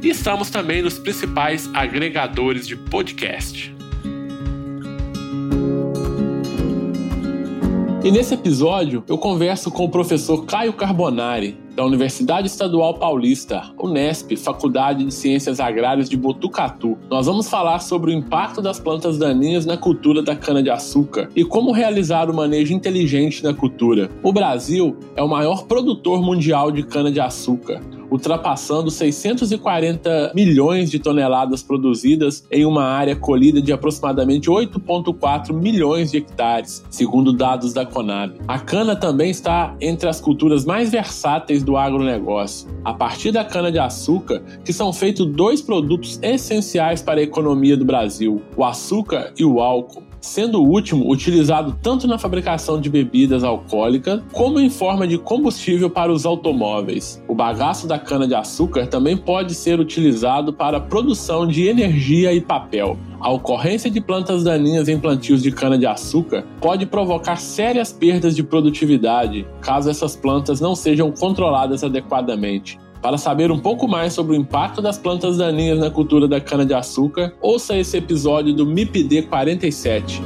E estamos também nos principais agregadores de podcast. E nesse episódio eu converso com o professor Caio Carbonari, da Universidade Estadual Paulista, Unesp, Faculdade de Ciências Agrárias de Botucatu. Nós vamos falar sobre o impacto das plantas daninhas na cultura da cana-de-açúcar e como realizar o manejo inteligente da cultura. O Brasil é o maior produtor mundial de cana-de-açúcar ultrapassando 640 milhões de toneladas produzidas em uma área colhida de aproximadamente 8,4 milhões de hectares, segundo dados da Conab. A cana também está entre as culturas mais versáteis do agronegócio. A partir da cana-de-açúcar, que são feitos dois produtos essenciais para a economia do Brasil: o açúcar e o álcool sendo o último utilizado tanto na fabricação de bebidas alcoólicas como em forma de combustível para os automóveis. O bagaço da cana-de-açúcar também pode ser utilizado para a produção de energia e papel. A ocorrência de plantas daninhas em plantios de cana-de-açúcar pode provocar sérias perdas de produtividade caso essas plantas não sejam controladas adequadamente. Para saber um pouco mais sobre o impacto das plantas daninhas na cultura da cana-de-açúcar, ouça esse episódio do MIPD 47.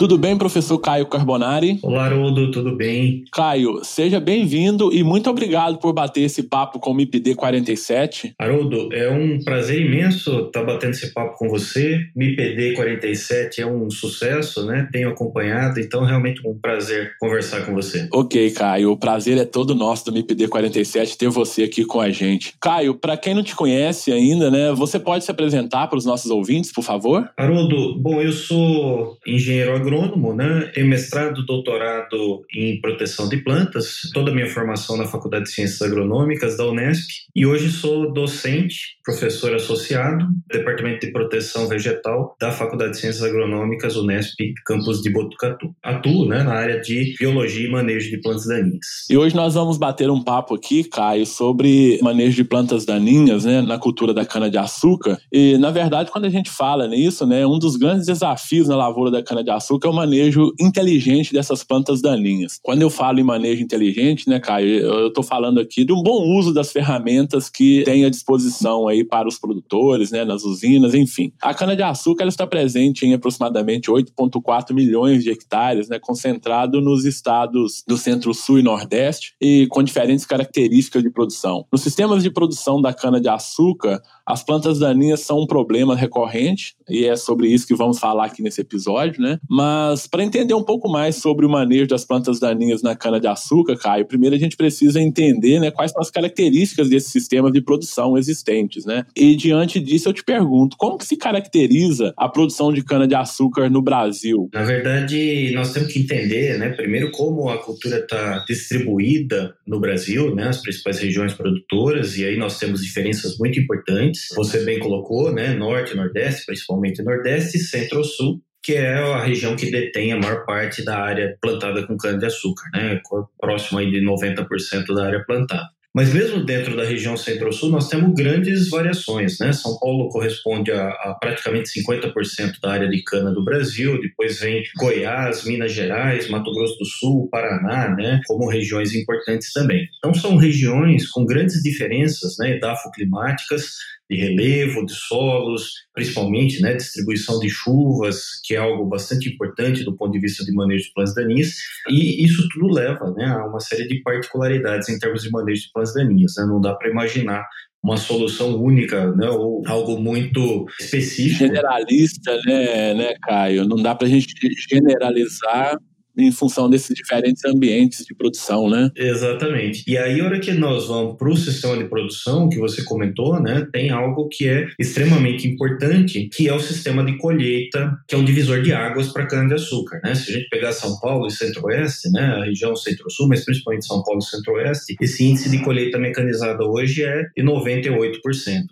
Tudo bem, professor Caio Carbonari? Olá, Haroldo, tudo bem? Caio, seja bem-vindo e muito obrigado por bater esse papo com o MIPD 47. Haroldo, é um prazer imenso estar batendo esse papo com você. MIPD 47 é um sucesso, né? Tenho acompanhado, então realmente um prazer conversar com você. Ok, Caio, o prazer é todo nosso do MIPD 47 ter você aqui com a gente. Caio, para quem não te conhece ainda, né, você pode se apresentar para os nossos ouvintes, por favor? Haroldo, bom, eu sou engenheiro agrônomo agrônomo, né? Tenho mestrado, doutorado em proteção de plantas, toda a minha formação na Faculdade de Ciências Agronômicas da Unesp, e hoje sou docente, professor associado, Departamento de Proteção Vegetal da Faculdade de Ciências Agronômicas Unesp, campus de Botucatu. Atuo, né, na área de biologia e manejo de plantas daninhas. E hoje nós vamos bater um papo aqui, Caio, sobre manejo de plantas daninhas, né, na cultura da cana de açúcar. E na verdade, quando a gente fala nisso, né, um dos grandes desafios na lavoura da cana de açúcar que é o manejo inteligente dessas plantas daninhas. Quando eu falo em manejo inteligente, né, Caio, eu estou falando aqui de um bom uso das ferramentas que tem à disposição aí para os produtores, né, nas usinas, enfim. A cana-de-açúcar está presente em aproximadamente 8,4 milhões de hectares, né, concentrado nos estados do Centro-Sul e Nordeste e com diferentes características de produção. Nos sistemas de produção da cana-de-açúcar, as plantas daninhas são um problema recorrente e é sobre isso que vamos falar aqui nesse episódio, né? Mas para entender um pouco mais sobre o manejo das plantas daninhas na cana-de-açúcar, Caio, primeiro a gente precisa entender, né, quais são as características desses sistemas de produção existentes, né? E diante disso eu te pergunto, como que se caracteriza a produção de cana-de-açúcar no Brasil? Na verdade, nós temos que entender, né, primeiro como a cultura está distribuída no Brasil, né, as principais regiões produtoras, e aí nós temos diferenças muito importantes você bem colocou, né? Norte, Nordeste, principalmente Nordeste, Centro-Sul, que é a região que detém a maior parte da área plantada com cana-de-açúcar, né? Próximo aí de 90% da área plantada. Mas mesmo dentro da região centro-sul, nós temos grandes variações. Né? São Paulo corresponde a, a, praticamente 50% da área de cana do Brasil, depois vem Goiás, Minas Gerais, Mato Grosso do Sul, Paraná, né? como regiões importantes também. Então são regiões com grandes diferenças né? edafoclimáticas, de relevo, de solos, principalmente né, distribuição de chuvas, que é algo bastante importante do ponto de vista de manejo de plantas daninhas, e isso tudo leva né, a uma série de particularidades em termos de manejo de plantas daninhas. Né? Não dá para imaginar uma solução única, né, ou algo muito específico. Generalista, né, né, Caio? Não dá para a gente generalizar em função desses diferentes ambientes de produção, né? Exatamente. E aí, a hora que nós vamos para o sistema de produção, que você comentou, né, tem algo que é extremamente importante, que é o sistema de colheita, que é um divisor de águas para cana-de-açúcar, né? Se a gente pegar São Paulo e Centro-Oeste, né, a região Centro-Sul, mas principalmente São Paulo e Centro-Oeste, esse índice de colheita mecanizada hoje é de 98%,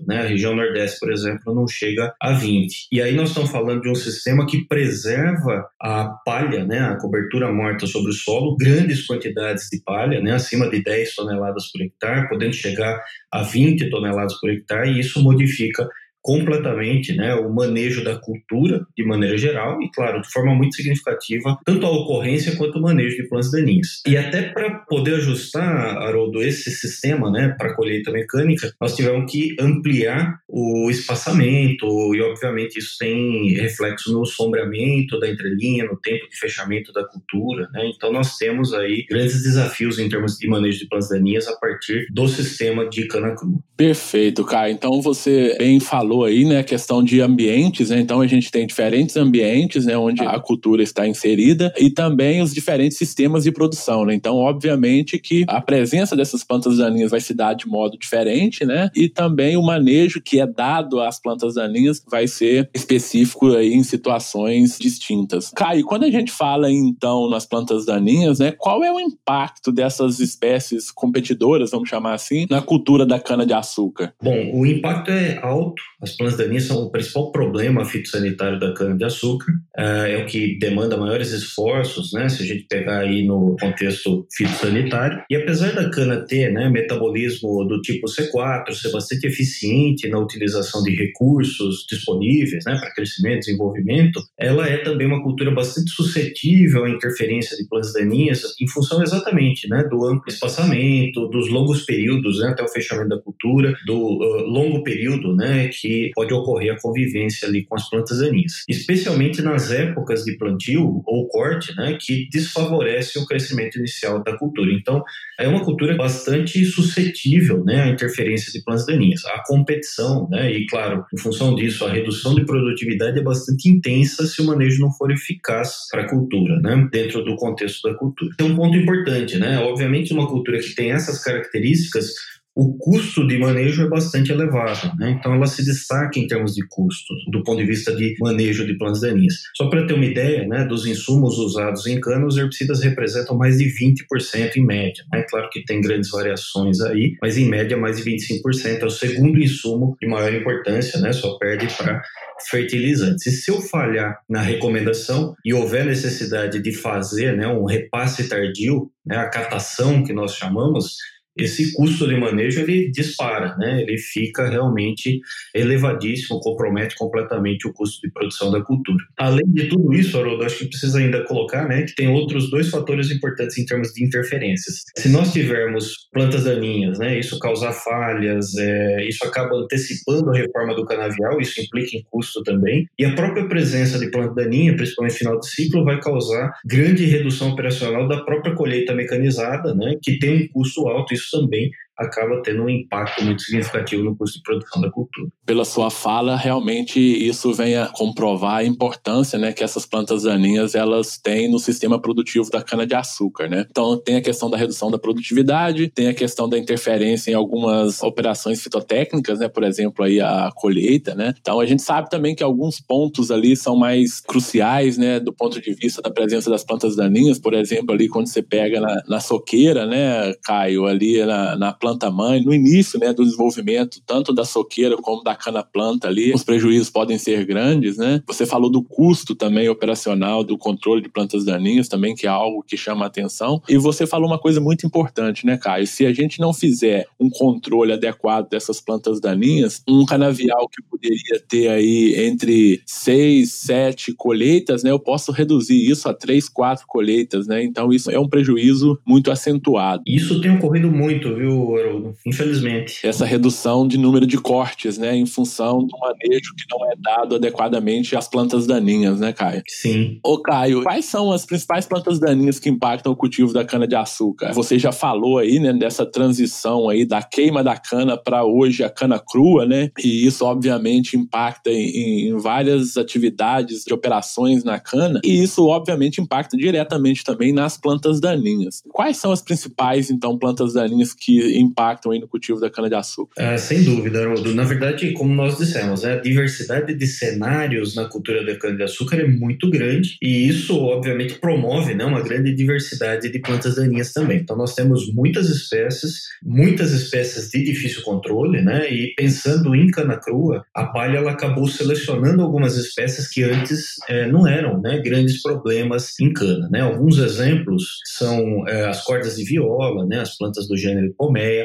né? A região Nordeste, por exemplo, não chega a 20%. E aí nós estamos falando de um sistema que preserva a palha, né, a cobertura cobertura morta sobre o solo, grandes quantidades de palha, né, acima de 10 toneladas por hectare, podendo chegar a 20 toneladas por hectare, e isso modifica completamente né, o manejo da cultura de maneira geral e, claro, de forma muito significativa, tanto a ocorrência quanto o manejo de plantas daninhas. E até para poder ajustar, Haroldo, esse sistema né, para colheita mecânica, nós tivemos que ampliar o espaçamento e, obviamente, isso tem reflexo no sombreamento da entrelinha, no tempo de fechamento da cultura. Né? Então, nós temos aí grandes desafios em termos de manejo de plantas daninhas a partir do sistema de cana crua. Perfeito, Caio. Então, você bem falou falou aí, né, a questão de ambientes, né? Então a gente tem diferentes ambientes, né, onde a cultura está inserida e também os diferentes sistemas de produção, né? Então, obviamente que a presença dessas plantas daninhas vai se dar de modo diferente, né? E também o manejo que é dado às plantas daninhas vai ser específico aí em situações distintas. Caio, quando a gente fala então nas plantas daninhas, né, qual é o impacto dessas espécies competidoras, vamos chamar assim, na cultura da cana de açúcar? Bom, o impacto é alto as plantas daninhas são o principal problema fitossanitário da cana-de-açúcar, é, é o que demanda maiores esforços, né, se a gente pegar aí no contexto fitossanitário. E apesar da cana ter né, metabolismo do tipo C4, ser bastante eficiente na utilização de recursos disponíveis né, para crescimento e desenvolvimento, ela é também uma cultura bastante suscetível à interferência de plantas daninhas em função exatamente né, do amplo espaçamento, dos longos períodos né, até o fechamento da cultura, do uh, longo período né, que que pode ocorrer a convivência ali com as plantas daninhas, especialmente nas épocas de plantio ou corte, né, que desfavorece o crescimento inicial da cultura. Então, é uma cultura bastante suscetível, né, à interferência de plantas daninhas. A competição, né, e claro, em função disso, a redução de produtividade é bastante intensa se o manejo não for eficaz para a cultura, né, dentro do contexto da cultura. Tem um ponto importante, né, obviamente uma cultura que tem essas características o custo de manejo é bastante elevado, né? então ela se destaca em termos de custo, do ponto de vista de manejo de plantas daninhas. Só para ter uma ideia, né, dos insumos usados em cana, os herbicidas representam mais de 20% em média. Né? Claro que tem grandes variações aí, mas em média mais de 25%. É o segundo insumo de maior importância, né? só perde para fertilizantes. E se eu falhar na recomendação e houver necessidade de fazer né, um repasse tardio, né, a catação que nós chamamos, esse custo de manejo ele dispara, né? Ele fica realmente elevadíssimo, compromete completamente o custo de produção da cultura. Além de tudo isso, Haroldo, acho que precisa ainda colocar, né, que tem outros dois fatores importantes em termos de interferências. Se nós tivermos plantas daninhas, né, isso causar falhas, é, isso acaba antecipando a reforma do canavial, isso implica em custo também. E a própria presença de planta daninha, principalmente no final de ciclo, vai causar grande redução operacional da própria colheita mecanizada, né, que tem um custo alto. Isso também acaba tendo um impacto muito significativo no custo de produção da cultura. Pela sua fala, realmente isso vem a comprovar a importância né, que essas plantas daninhas elas têm no sistema produtivo da cana-de-açúcar. Né? Então, tem a questão da redução da produtividade, tem a questão da interferência em algumas operações fitotécnicas, né? por exemplo, aí a colheita. Né? Então, a gente sabe também que alguns pontos ali são mais cruciais né, do ponto de vista da presença das plantas daninhas, por exemplo, ali quando você pega na, na soqueira, né, Caio, ali na, na planta planta-mãe, no início né, do desenvolvimento, tanto da soqueira como da cana-planta ali, os prejuízos podem ser grandes, né? Você falou do custo também operacional do controle de plantas daninhas também, que é algo que chama a atenção. E você falou uma coisa muito importante, né, Caio? Se a gente não fizer um controle adequado dessas plantas daninhas, um canavial que poderia ter aí entre seis, sete colheitas, né, eu posso reduzir isso a três, quatro colheitas, né? Então isso é um prejuízo muito acentuado. Isso tem ocorrido muito, viu, Haroldo, infelizmente. Essa redução de número de cortes, né, em função do manejo que não é dado adequadamente às plantas daninhas, né, Caio? Sim. Ô, Caio, quais são as principais plantas daninhas que impactam o cultivo da cana-de-açúcar? Você já falou aí, né, dessa transição aí da queima da cana para hoje a cana crua, né? E isso, obviamente, impacta em, em várias atividades de operações na cana, e isso, obviamente, impacta diretamente também nas plantas daninhas. Quais são as principais, então, plantas daninhas que impactam aí no cultivo da cana-de-açúcar? Ah, sem dúvida, Haroldo. Na verdade, como nós dissemos, né, a diversidade de cenários na cultura da cana-de-açúcar é muito grande e isso, obviamente, promove né, uma grande diversidade de plantas daninhas também. Então, nós temos muitas espécies, muitas espécies de difícil controle, né? E pensando em cana crua, a palha ela acabou selecionando algumas espécies que antes é, não eram né, grandes problemas em cana, né? Alguns exemplos são é, as cordas de viola, né? As plantas do gênero Pomeia,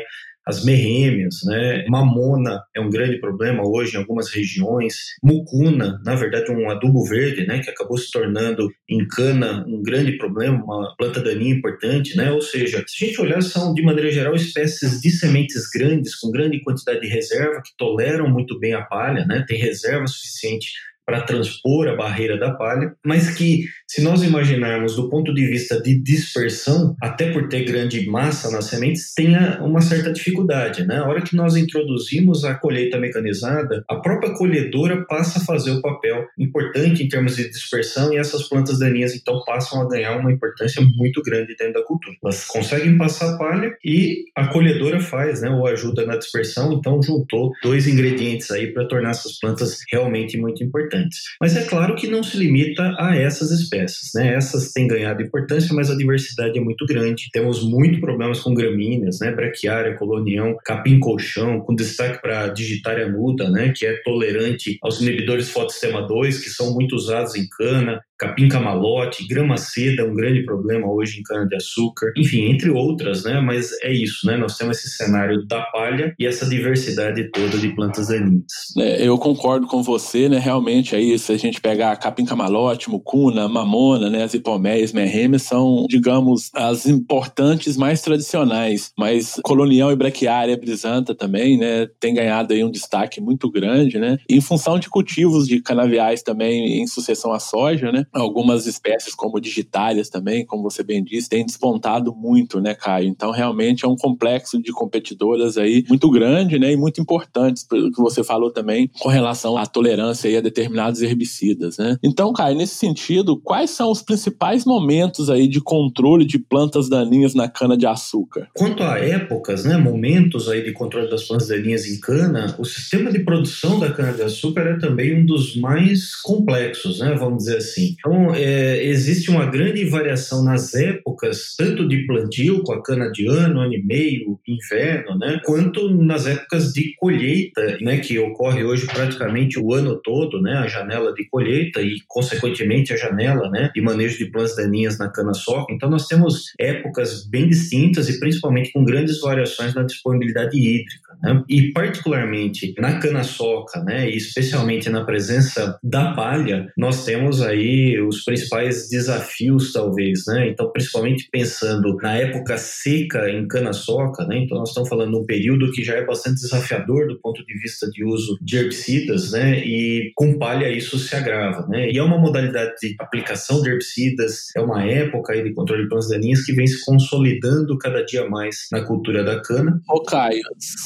as merrêmias, né? Mamona é um grande problema hoje em algumas regiões. Mucuna, na verdade, um adubo verde, né? Que acabou se tornando em cana um grande problema, uma planta daninha importante, né? Ou seja, se a gente olhar, são de maneira geral espécies de sementes grandes, com grande quantidade de reserva, que toleram muito bem a palha, né? Tem reserva suficiente para transpor a barreira da palha, mas que, se nós imaginarmos do ponto de vista de dispersão, até por ter grande massa nas sementes, tenha uma certa dificuldade. Né? A hora que nós introduzimos a colheita mecanizada, a própria colhedora passa a fazer o papel importante em termos de dispersão e essas plantas daninhas então passam a ganhar uma importância muito grande dentro da cultura. Elas conseguem passar palha e a colhedora faz, né, ou ajuda na dispersão, então juntou dois ingredientes aí para tornar essas plantas realmente muito importantes importantes. Mas é claro que não se limita a essas espécies, né? Essas têm ganhado importância, mas a diversidade é muito grande. Temos muito problemas com gramíneas, né? Braquiária, colonião, capim-colchão, com destaque para a digitária nuda, né? Que é tolerante aos inibidores fotossistema 2, que são muito usados em cana, capim camalote, grama seda, um grande problema hoje em cana-de-açúcar, enfim, entre outras, né? Mas é isso, né? Nós temos esse cenário da palha e essa diversidade toda de plantas daninhas. É, eu concordo com você, né? Realmente aí, se a gente pegar capim camalote, mucuna, mamona, né? As hipoméias, merrêmias são, digamos, as importantes mais tradicionais, mas colonial e braquiária brisanta também, né? Tem ganhado aí um destaque muito grande, né? Em função de cultivos de canaviais também em sucessão à soja, né? Algumas espécies, como digitárias também, como você bem disse, têm despontado muito, né, Caio? Então, realmente é um complexo de competidoras aí muito grande, né, e muito importantes, pelo que você falou também, com relação à tolerância aí a determinados herbicidas, né? Então, Caio, nesse sentido, quais são os principais momentos aí de controle de plantas daninhas na cana-de-açúcar? Quanto a épocas, né, momentos aí de controle das plantas daninhas em cana, o sistema de produção da cana-de-açúcar é também um dos mais complexos, né, vamos dizer assim. Então, é, existe uma grande variação nas épocas, tanto de plantio, com a cana de ano, ano e meio, inverno, né, quanto nas épocas de colheita, né, que ocorre hoje praticamente o ano todo, né, a janela de colheita e, consequentemente, a janela né, de manejo de plantas daninhas na cana-soca. Então, nós temos épocas bem distintas e, principalmente, com grandes variações na disponibilidade hídrica. Né, e, particularmente, na cana-soca, né, e especialmente na presença da palha, nós temos aí os principais desafios, talvez, né? Então, principalmente pensando na época seca em cana-soca, né? Então, nós estamos falando de um período que já é bastante desafiador do ponto de vista de uso de herbicidas, né? E com palha isso se agrava, né? E é uma modalidade de aplicação de herbicidas, é uma época aí de controle de plantas daninhas que vem se consolidando cada dia mais na cultura da cana. Ô, Caio,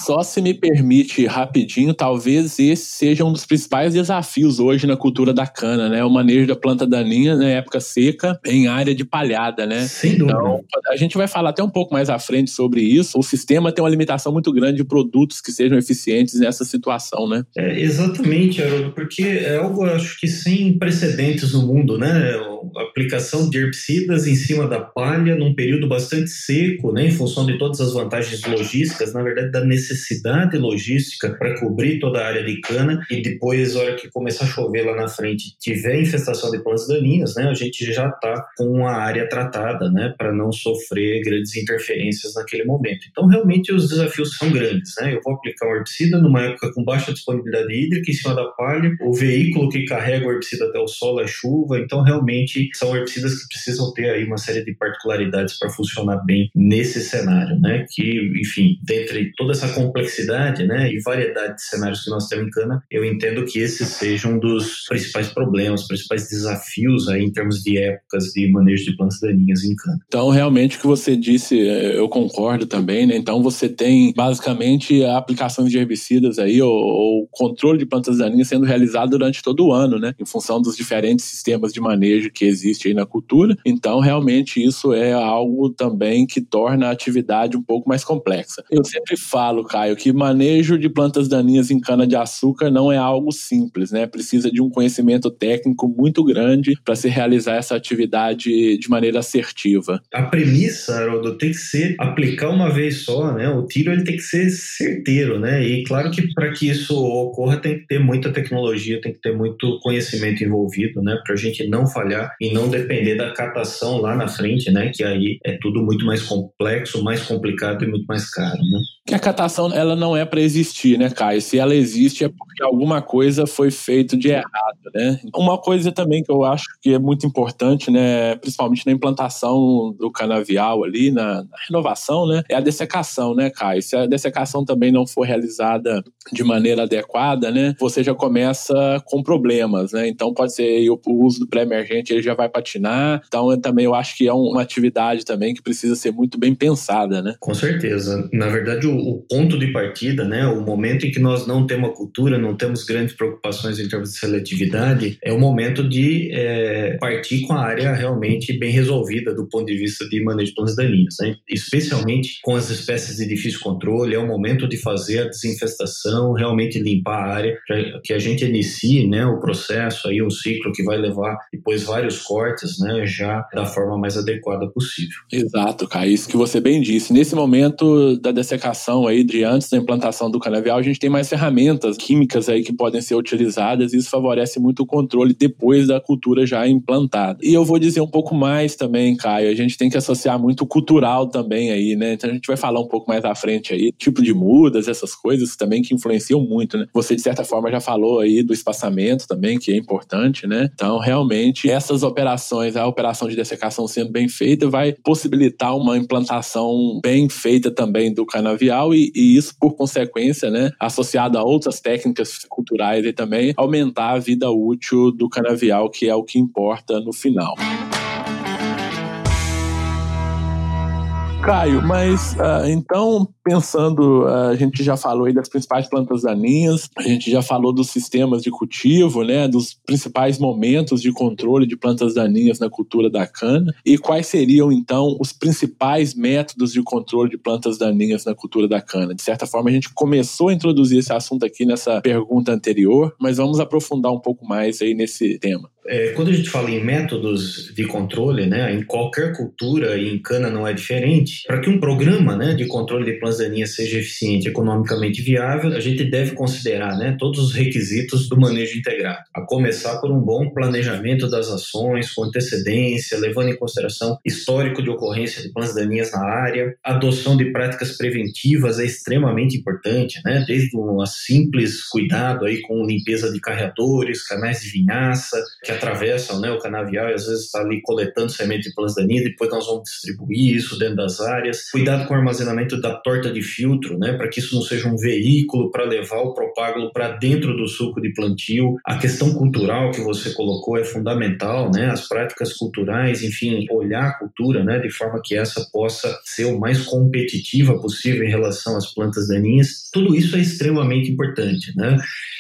só se me permite rapidinho, talvez esse seja um dos principais desafios hoje na cultura da cana, né? O manejo da planta daninha na época seca em área de palhada, né? Sem dúvida. Então, a gente vai falar até um pouco mais à frente sobre isso. O sistema tem uma limitação muito grande de produtos que sejam eficientes nessa situação, né? É, exatamente, Haroldo, porque é algo, acho que sem precedentes no mundo, né? A aplicação de herbicidas em cima da palha num período bastante seco, né? Em função de todas as vantagens logísticas, na verdade, da necessidade logística para cobrir toda a área de cana e depois, na hora que começar a chover lá na frente, tiver infestação de plantas daninhas, né, a gente já está com a área tratada, né, para não sofrer grandes interferências naquele momento. Então, realmente, os desafios são grandes, né. Eu vou aplicar um herbicida numa época com baixa disponibilidade hídrica em cima da palha, o veículo que carrega o herbicida até o solo é chuva, então, realmente são herbicidas que precisam ter aí uma série de particularidades para funcionar bem nesse cenário, né? Que, enfim, dentre toda essa complexidade, né, e variedade de cenários que nós temos em cana, eu entendo que esse seja um dos principais problemas, principais desafios aí em termos de épocas de manejo de plantas daninhas em cana. Então, realmente, o que você disse, é, eu concordo também, né? Então, você tem basicamente aplicações de herbicidas aí, ou, ou controle de plantas daninhas sendo realizado durante todo o ano, né? Em função dos diferentes sistemas de manejo que existem aí na cultura. Então, realmente, isso é algo também que torna a atividade um pouco mais complexa. Eu sempre falo, Caio, que manejo de plantas daninhas em cana-de-açúcar não é algo simples, né? Precisa de um conhecimento técnico muito grande para se realizar essa atividade de maneira assertiva. A premissa, Haroldo, tem que ser aplicar uma vez só, né? O tiro ele tem que ser certeiro, né? E claro que para que isso ocorra tem que ter muita tecnologia, tem que ter muito conhecimento envolvido, né? Para a gente não falhar e não depender da catação lá na frente, né? Que aí é tudo muito mais complexo, mais complicado e muito mais caro, né? Que a catação ela não é para existir, né, Caio? Se ela existe é porque alguma coisa foi feito de errado, né? Uma coisa também que eu acho que é muito importante, né, principalmente na implantação do canavial ali, na, na renovação, né, é a dessecação, né, Caio? Se a dessecação também não for realizada de maneira adequada, né, você já começa com problemas, né? Então pode ser o, o uso do pré-emergente ele já vai patinar. Então eu também eu acho que é uma atividade também que precisa ser muito bem pensada, né? Com certeza. Na verdade, o o ponto de partida, né, o momento em que nós não temos a cultura, não temos grandes preocupações em termos de seletividade, é o momento de é, partir com a área realmente bem resolvida do ponto de vista de manejo de plantas daninhas, né? especialmente com as espécies de difícil controle, é o momento de fazer a desinfestação, realmente limpar a área, que a gente inicie né, o processo, aí um ciclo que vai levar depois vários cortes, né, já da forma mais adequada possível. Exato, Caio, isso que você bem disse. Nesse momento da dessecação aí de antes da implantação do canavial, a gente tem mais ferramentas químicas aí que podem ser utilizadas e isso favorece muito o controle depois da cultura já implantada. E eu vou dizer um pouco mais também, Caio, a gente tem que associar muito o cultural também aí, né? Então a gente vai falar um pouco mais à frente aí, tipo de mudas, essas coisas também que influenciam muito, né? Você de certa forma já falou aí do espaçamento também, que é importante, né? Então realmente essas operações, a operação de dessecação sendo bem feita vai possibilitar uma implantação bem feita também do canavial e, e, isso, por consequência, né, associado a outras técnicas culturais e também aumentar a vida útil do canavial, que é o que importa no final. Caio, mas uh, então, pensando, uh, a gente já falou aí das principais plantas daninhas, a gente já falou dos sistemas de cultivo, né, dos principais momentos de controle de plantas daninhas na cultura da cana, e quais seriam então os principais métodos de controle de plantas daninhas na cultura da cana? De certa forma, a gente começou a introduzir esse assunto aqui nessa pergunta anterior, mas vamos aprofundar um pouco mais aí nesse tema. É, quando a gente fala em métodos de controle, né, em qualquer cultura e em cana não é diferente, para que um programa né, de controle de plantas daninhas seja eficiente e economicamente viável, a gente deve considerar né, todos os requisitos do manejo integrado, a começar por um bom planejamento das ações com antecedência, levando em consideração histórico de ocorrência de plantas daninhas na área, adoção de práticas preventivas é extremamente importante, né, desde um simples cuidado aí com limpeza de carreadores, canais de vinhaça, que atravessam né, o canavial e às vezes está ali coletando semente de plantas daninhas, depois nós vamos distribuir isso dentro das áreas. Cuidado com o armazenamento da torta de filtro, né, para que isso não seja um veículo para levar o propágulo para dentro do suco de plantio. A questão cultural que você colocou é fundamental, né, as práticas culturais, enfim, olhar a cultura né, de forma que essa possa ser o mais competitiva possível em relação às plantas daninhas. Tudo isso é extremamente importante. Né?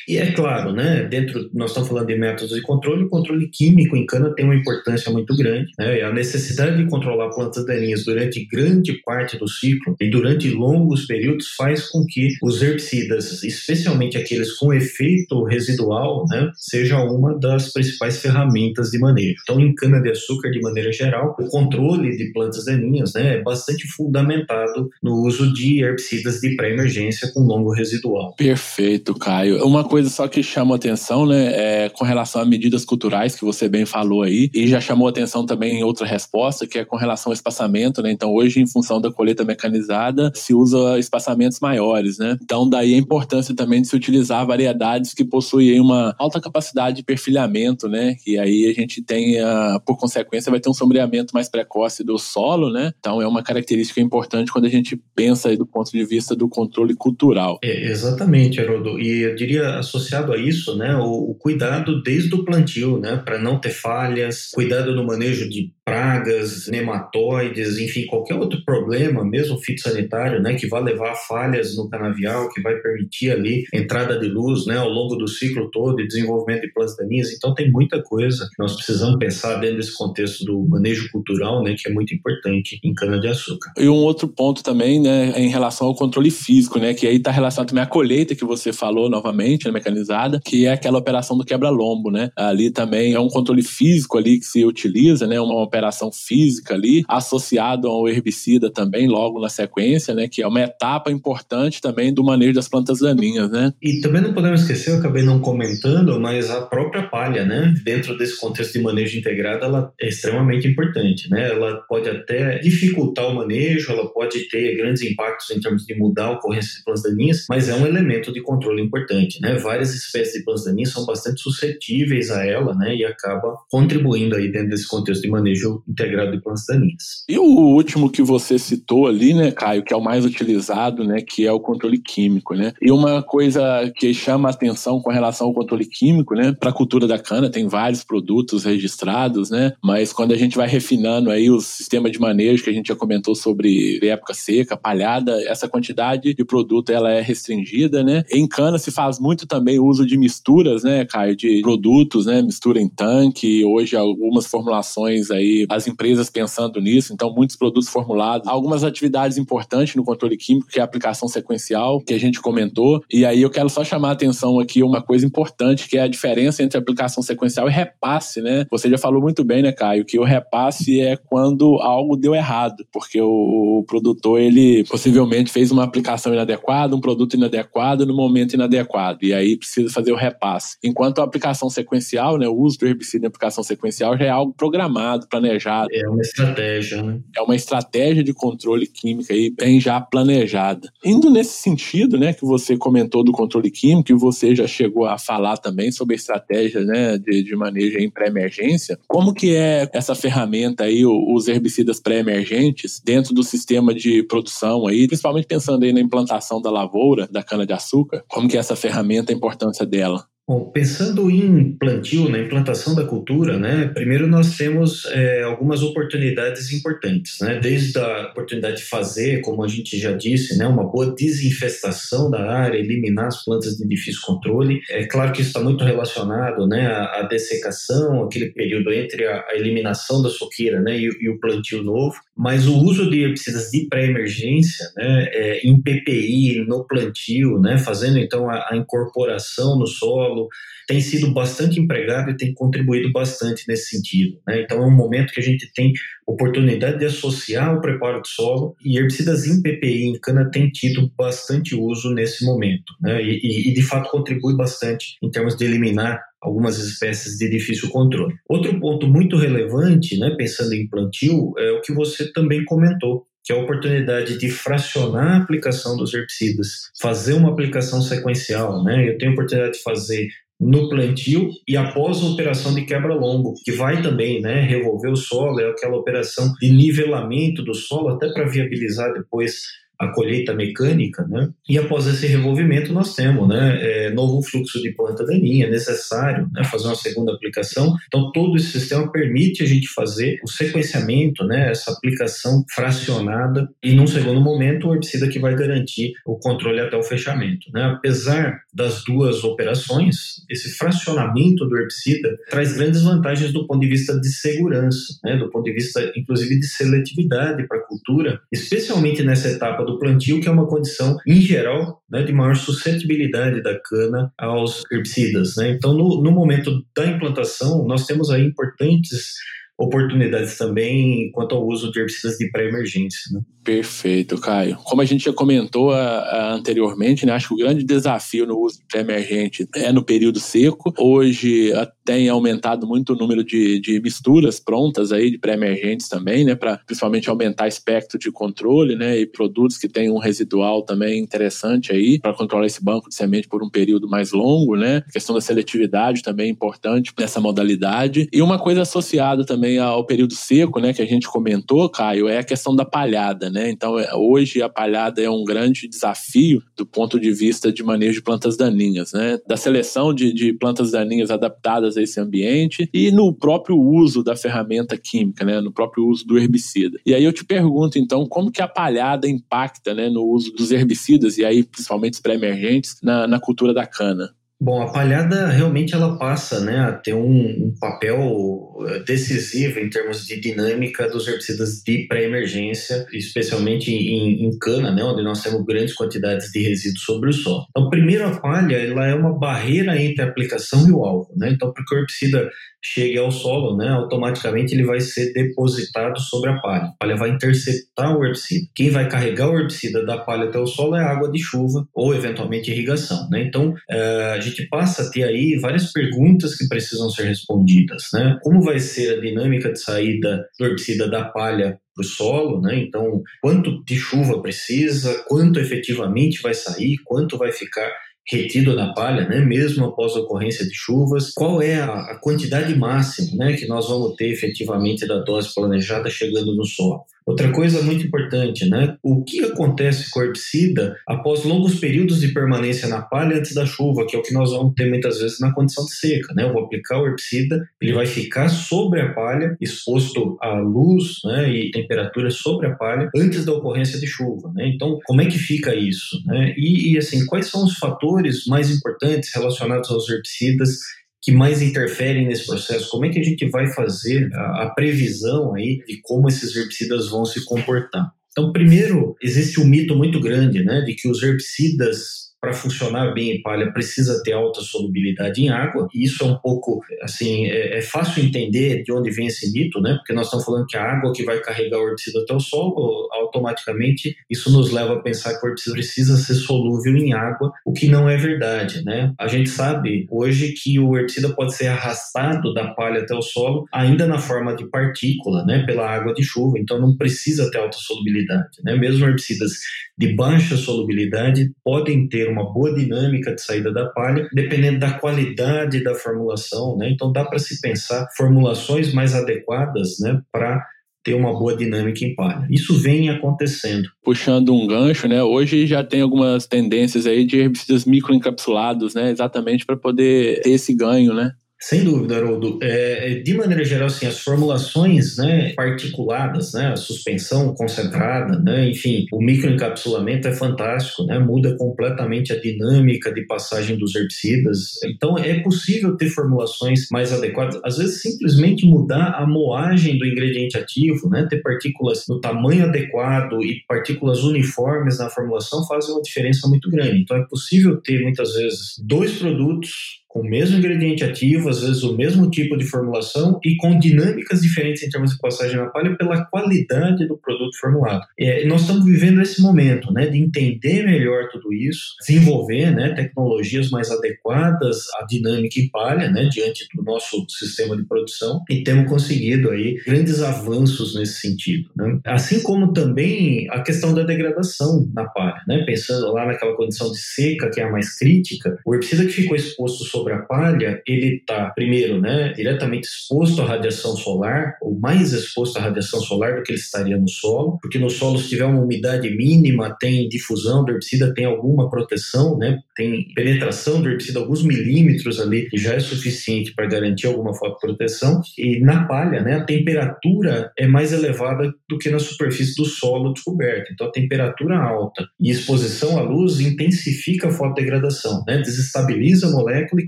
E é claro, né, dentro, nós estamos falando de métodos de controle, o controle químico em cana tem uma importância muito grande. Né? A necessidade de controlar plantas daninhas durante grande parte do ciclo e durante longos períodos faz com que os herbicidas, especialmente aqueles com efeito residual, né, seja uma das principais ferramentas de manejo. Então, em cana-de-açúcar, de maneira geral, o controle de plantas daninhas né, é bastante fundamentado no uso de herbicidas de pré-emergência com longo residual. Perfeito, Caio. Uma coisa só que chama atenção, né, é, com relação a medidas culturais culturais que você bem falou aí, e já chamou atenção também em outra resposta, que é com relação ao espaçamento, né? Então, hoje, em função da colheita mecanizada, se usa espaçamentos maiores, né? Então, daí a importância também de se utilizar variedades que possuem uma alta capacidade de perfilhamento, né? E aí a gente tem, a, por consequência, vai ter um sombreamento mais precoce do solo, né? Então, é uma característica importante quando a gente pensa do ponto de vista do controle cultural. É, exatamente, Haroldo. E eu diria, associado a isso, né, o, o cuidado desde o plantio, né, para não ter falhas, cuidado no manejo de pragas, nematóides, enfim, qualquer outro problema, mesmo fitossanitário, né, que vai levar a falhas no canavial, que vai permitir ali entrada de luz, né, ao longo do ciclo todo e desenvolvimento de plantas daninhas. Então tem muita coisa que nós precisamos pensar dentro desse contexto do manejo cultural, né, que é muito importante em cana de açúcar. E um outro ponto também, né, é em relação ao controle físico, né, que aí está relacionado também à colheita que você falou novamente, né, mecanizada, que é aquela operação do quebra-lombo, né? Ali também é um controle físico ali que se utiliza, né, uma operação operação física ali, associado ao herbicida também, logo na sequência, né? Que é uma etapa importante também do manejo das plantas daninhas, né? E também não podemos esquecer, eu acabei não comentando, mas a própria palha, né? Dentro desse contexto de manejo integrado, ela é extremamente importante, né? Ela pode até dificultar o manejo, ela pode ter grandes impactos em termos de mudar a ocorrência de plantas daninhas, mas é um elemento de controle importante, né? Várias espécies de plantas daninhas são bastante suscetíveis a ela, né? E acaba contribuindo aí dentro desse contexto de manejo integrado de plantas daninhas. E o último que você citou ali, né, Caio, que é o mais utilizado, né, que é o controle químico, né? E uma coisa que chama a atenção com relação ao controle químico, né, para a cultura da cana, tem vários produtos registrados, né? Mas quando a gente vai refinando aí o sistema de manejo que a gente já comentou sobre época seca, palhada, essa quantidade de produto ela é restringida, né? Em cana se faz muito também o uso de misturas, né, Caio, de produtos, né, mistura em tanque, hoje algumas formulações aí as empresas pensando nisso, então muitos produtos formulados, algumas atividades importantes no controle químico, que é a aplicação sequencial, que a gente comentou, e aí eu quero só chamar a atenção aqui uma coisa importante, que é a diferença entre aplicação sequencial e repasse, né? Você já falou muito bem, né, Caio, que o repasse é quando algo deu errado, porque o, o produtor, ele possivelmente fez uma aplicação inadequada, um produto inadequado no momento inadequado, e aí precisa fazer o repasse. Enquanto a aplicação sequencial, né, o uso do herbicida em aplicação sequencial já é algo programado, planejado, planejada. É uma estratégia, né? É uma estratégia de controle químico aí bem já planejada. Indo nesse sentido, né, que você comentou do controle químico, e você já chegou a falar também sobre a estratégia, né, de, de manejo em pré-emergência, como que é essa ferramenta aí, os herbicidas pré-emergentes, dentro do sistema de produção aí, principalmente pensando aí na implantação da lavoura, da cana-de-açúcar, como que é essa ferramenta, a importância dela? Bom, pensando em plantio, na implantação da cultura, né, primeiro nós temos é, algumas oportunidades importantes, né, desde a oportunidade de fazer, como a gente já disse, né, uma boa desinfestação da área, eliminar as plantas de difícil controle. É claro que isso está muito relacionado, né, à, dessecação, aquele período entre a, a eliminação da soqueira, né, e, e, o plantio novo. Mas o uso de herbicidas de pré-emergência, né, é, em PPI, no plantio, né, fazendo então a, a incorporação no solo solo tem sido bastante empregado e tem contribuído bastante nesse sentido. Né? Então, é um momento que a gente tem oportunidade de associar o preparo de solo e herbicidas em PPI em cana tem tido bastante uso nesse momento. Né? E, e, de fato, contribui bastante em termos de eliminar algumas espécies de difícil controle. Outro ponto muito relevante, né, pensando em plantio, é o que você também comentou, que é a oportunidade de fracionar a aplicação dos herbicidas, fazer uma aplicação sequencial, né? Eu tenho a oportunidade de fazer no plantio e após a operação de quebra-lombo, que vai também né, revolver o solo, é aquela operação de nivelamento do solo, até para viabilizar depois a colheita mecânica, né? E após esse revolvimento nós temos, né, é, novo fluxo de planta daninha necessário, né, fazer uma segunda aplicação. Então todo esse sistema permite a gente fazer o sequenciamento, né, essa aplicação fracionada e num segundo momento o herbicida que vai garantir o controle até o fechamento, né? Apesar das duas operações, esse fracionamento do herbicida traz grandes vantagens do ponto de vista de segurança, né, do ponto de vista inclusive de seletividade para a cultura, especialmente nessa etapa do plantio, que é uma condição, em geral, né, de maior suscetibilidade da cana aos herbicidas. Né? Então, no, no momento da implantação, nós temos aí importantes oportunidades também quanto ao uso de herbicidas de pré-emergência. Né? Perfeito, Caio. Como a gente já comentou a, a, anteriormente, né, acho que o grande desafio no uso pré-emergente é no período seco. Hoje tem aumentado muito o número de, de misturas prontas aí de pré-emergentes também, né, para principalmente aumentar espectro de controle, né, e produtos que têm um residual também interessante aí para controlar esse banco de semente por um período mais longo, né. A questão da seletividade também é importante nessa modalidade. E uma coisa associada também ao período seco, né, que a gente comentou, Caio, é a questão da palhada, né né? Então, é, hoje a palhada é um grande desafio do ponto de vista de manejo de plantas daninhas, né? Da seleção de, de plantas daninhas adaptadas a esse ambiente e no próprio uso da ferramenta química, né? No próprio uso do herbicida. E aí eu te pergunto, então, como que a palhada impacta, né, no uso dos herbicidas e aí principalmente os pré-emergentes na, na cultura da cana? Bom, a palhada realmente ela passa né, a ter um, um papel eh, decisivo em termos de dinâmica dos herbicidas de pré-emergência, especialmente em, em, cana, né, onde nós temos grandes quantidades de resíduos sobre o solo. Então, primeiro a palha ela é uma barreira entre a aplicação e o alvo. Né? Então, porque o herbicida chegue ao solo, né, automaticamente ele vai ser depositado sobre a palha. A palha vai interceptar o herbicida. Quem vai carregar o herbicida da palha até o solo é água de chuva ou eventualmente irrigação. Né? Então é, a gente passa a ter aí várias perguntas que precisam ser respondidas. Né? Como vai ser a dinâmica de saída do herbicida da palha para o solo, né? Então, quanto de chuva precisa, quanto efetivamente vai sair, quanto vai ficar retido na palha, né, mesmo após a ocorrência de chuvas, qual é a, a quantidade máxima né, que nós vamos ter efetivamente da dose planejada chegando no solo. Outra coisa muito importante, né? O que acontece com o herbicida após longos períodos de permanência na palha antes da chuva, que é o que nós vamos ter muitas vezes na condição de seca, né? Eu vou aplicar o herbicida, ele vai ficar sobre a palha, exposto à luz, né, e temperatura sobre a palha antes da ocorrência de chuva, né? Então, como é que fica isso, né? E, e assim, quais são os fatores mais importantes relacionados aos herbicidas que mais interferem nesse processo? Como é que a gente vai fazer a, a previsão aí de como esses herbicidas vão se comportar? Então, primeiro, existe um mito muito grande, né, de que os herbicidas para funcionar bem em palha precisa ter alta solubilidade em água. E isso é um pouco assim, é, é, fácil entender de onde vem esse mito, né? Porque nós estamos falando que a água que vai carregar o herbicida até o solo, automaticamente isso nos leva a pensar que o herbicida precisa ser solúvel em água, o que não é verdade, né? A gente sabe hoje que o herbicida pode ser arrastado da palha até o solo ainda na forma de partícula, né? Pela água de chuva, então não precisa ter alta solubilidade, né? Mesmo herbicidas de baixa solubilidade podem ter uma boa dinâmica de saída da palha, dependendo da qualidade da formulação, né? Então dá para se pensar formulações mais adequadas, né, para ter uma boa dinâmica em palha. Isso vem acontecendo. Puxando um gancho, né? Hoje já tem algumas tendências aí de herbicidas microencapsulados, né? Exatamente para poder ter esse ganho, né? Sem dúvida, Haroldo. É, de maneira geral, assim, as formulações né, particuladas, né, a suspensão concentrada, né, enfim, o microencapsulamento é fantástico, né, muda completamente a dinâmica de passagem dos herbicidas. Então, é possível ter formulações mais adequadas. Às vezes, simplesmente mudar a moagem do ingrediente ativo, né, ter partículas no tamanho adequado e partículas uniformes na formulação fazem uma diferença muito grande. Então, é possível ter, muitas vezes, dois produtos com o mesmo ingrediente ativo, às vezes o mesmo tipo de formulação e com dinâmicas diferentes em termos de passagem na palha pela qualidade do produto formulado. É, nós estamos vivendo esse momento, né, de entender melhor tudo isso, desenvolver, né, tecnologias mais adequadas à dinâmica em palha, né, diante do nosso sistema de produção e temos conseguido aí grandes avanços nesse sentido, né? Assim como também a questão da degradação na palha, né, pensando lá naquela condição de seca que é a mais crítica, o herbicida que ficou exposto sobre sobre a palha, ele está, primeiro, né, diretamente exposto à radiação solar, ou mais exposto à radiação solar do que ele estaria no solo, porque no solo, se tiver uma umidade mínima, tem difusão do herbicida, tem alguma proteção, né, tem penetração do herbicida, alguns milímetros ali, que já é suficiente para garantir alguma proteção. E na palha, né, a temperatura é mais elevada do que na superfície do solo descoberto. Então, a temperatura alta e exposição à luz intensifica a fotodegradação, né, desestabiliza a molécula e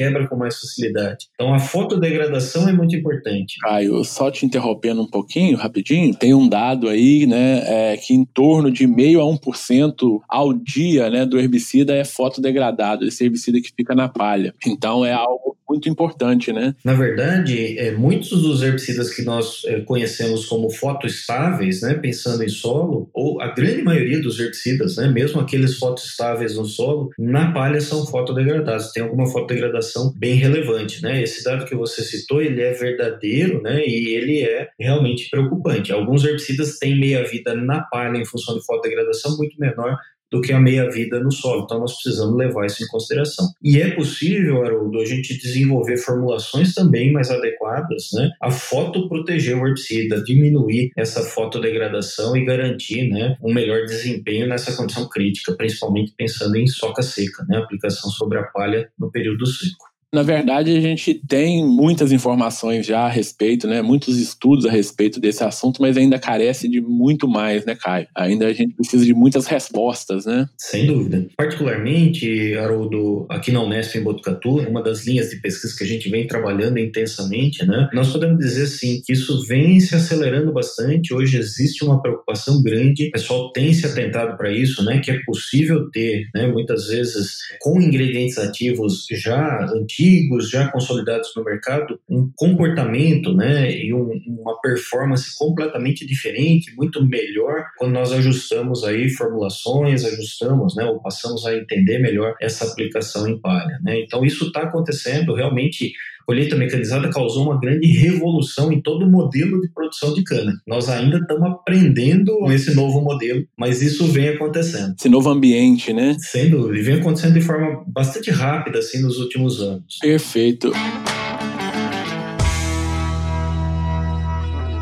quebra com mais facilidade. Então a fotodegradação é muito importante. Caio, só te interrompendo um pouquinho, rapidinho, tem um dado aí, né, é, que em torno de meio a 1% ao dia, né, do herbicida é fotodegradado, esse herbicida que fica na palha. Então é algo muito importante, né? Na verdade, é, muitos dos herbicidas que nós é, conhecemos como fotoestáveis, né, pensando em solo, ou a grande maioria dos herbicidas, né, mesmo aqueles fotoestáveis no solo, na palha são fotodegradados, tem alguma fotodegradação bem relevante, né? Esse dado que você citou, ele é verdadeiro, né, e ele é realmente preocupante. Alguns herbicidas têm meia-vida na palha em função de fotodegradação muito menor do que a meia-vida no solo. Então, nós precisamos levar isso em consideração. E é possível, Haroldo, a gente desenvolver formulações também mais adequadas né, a fotoproteger o herbicida, diminuir essa fotodegradação e garantir né, um melhor desempenho nessa condição crítica, principalmente pensando em soca seca, né, aplicação sobre a palha no período seco. Na verdade, a gente tem muitas informações já a respeito, né? Muitos estudos a respeito desse assunto, mas ainda carece de muito mais, né, Caio? Ainda a gente precisa de muitas respostas, né? Sem dúvida. Particularmente, Haroldo, aqui na Unesp em Botucatu, uma das linhas de pesquisa que a gente vem trabalhando intensamente, né? Nós podemos dizer, sim, que isso vem se acelerando bastante. Hoje existe uma preocupação grande, o pessoal tem se atentado para isso, né? Que é possível ter, né? Muitas vezes com ingredientes ativos já antigos antigos, já consolidados no mercado, um comportamento né, e um, uma performance completamente diferente, muito melhor, quando nós ajustamos aí formulações, ajustamos, né, ou passamos a entender melhor essa aplicação em palha. Né? Então, isso está acontecendo realmente colheita mecanizada causou uma grande revolução em todo o modelo de produção de cana. Nós ainda estamos aprendendo esse novo modelo, mas isso vem acontecendo. Esse novo ambiente, né? Sem dúvida, e vem acontecendo de forma bastante rápida assim nos últimos anos. Perfeito.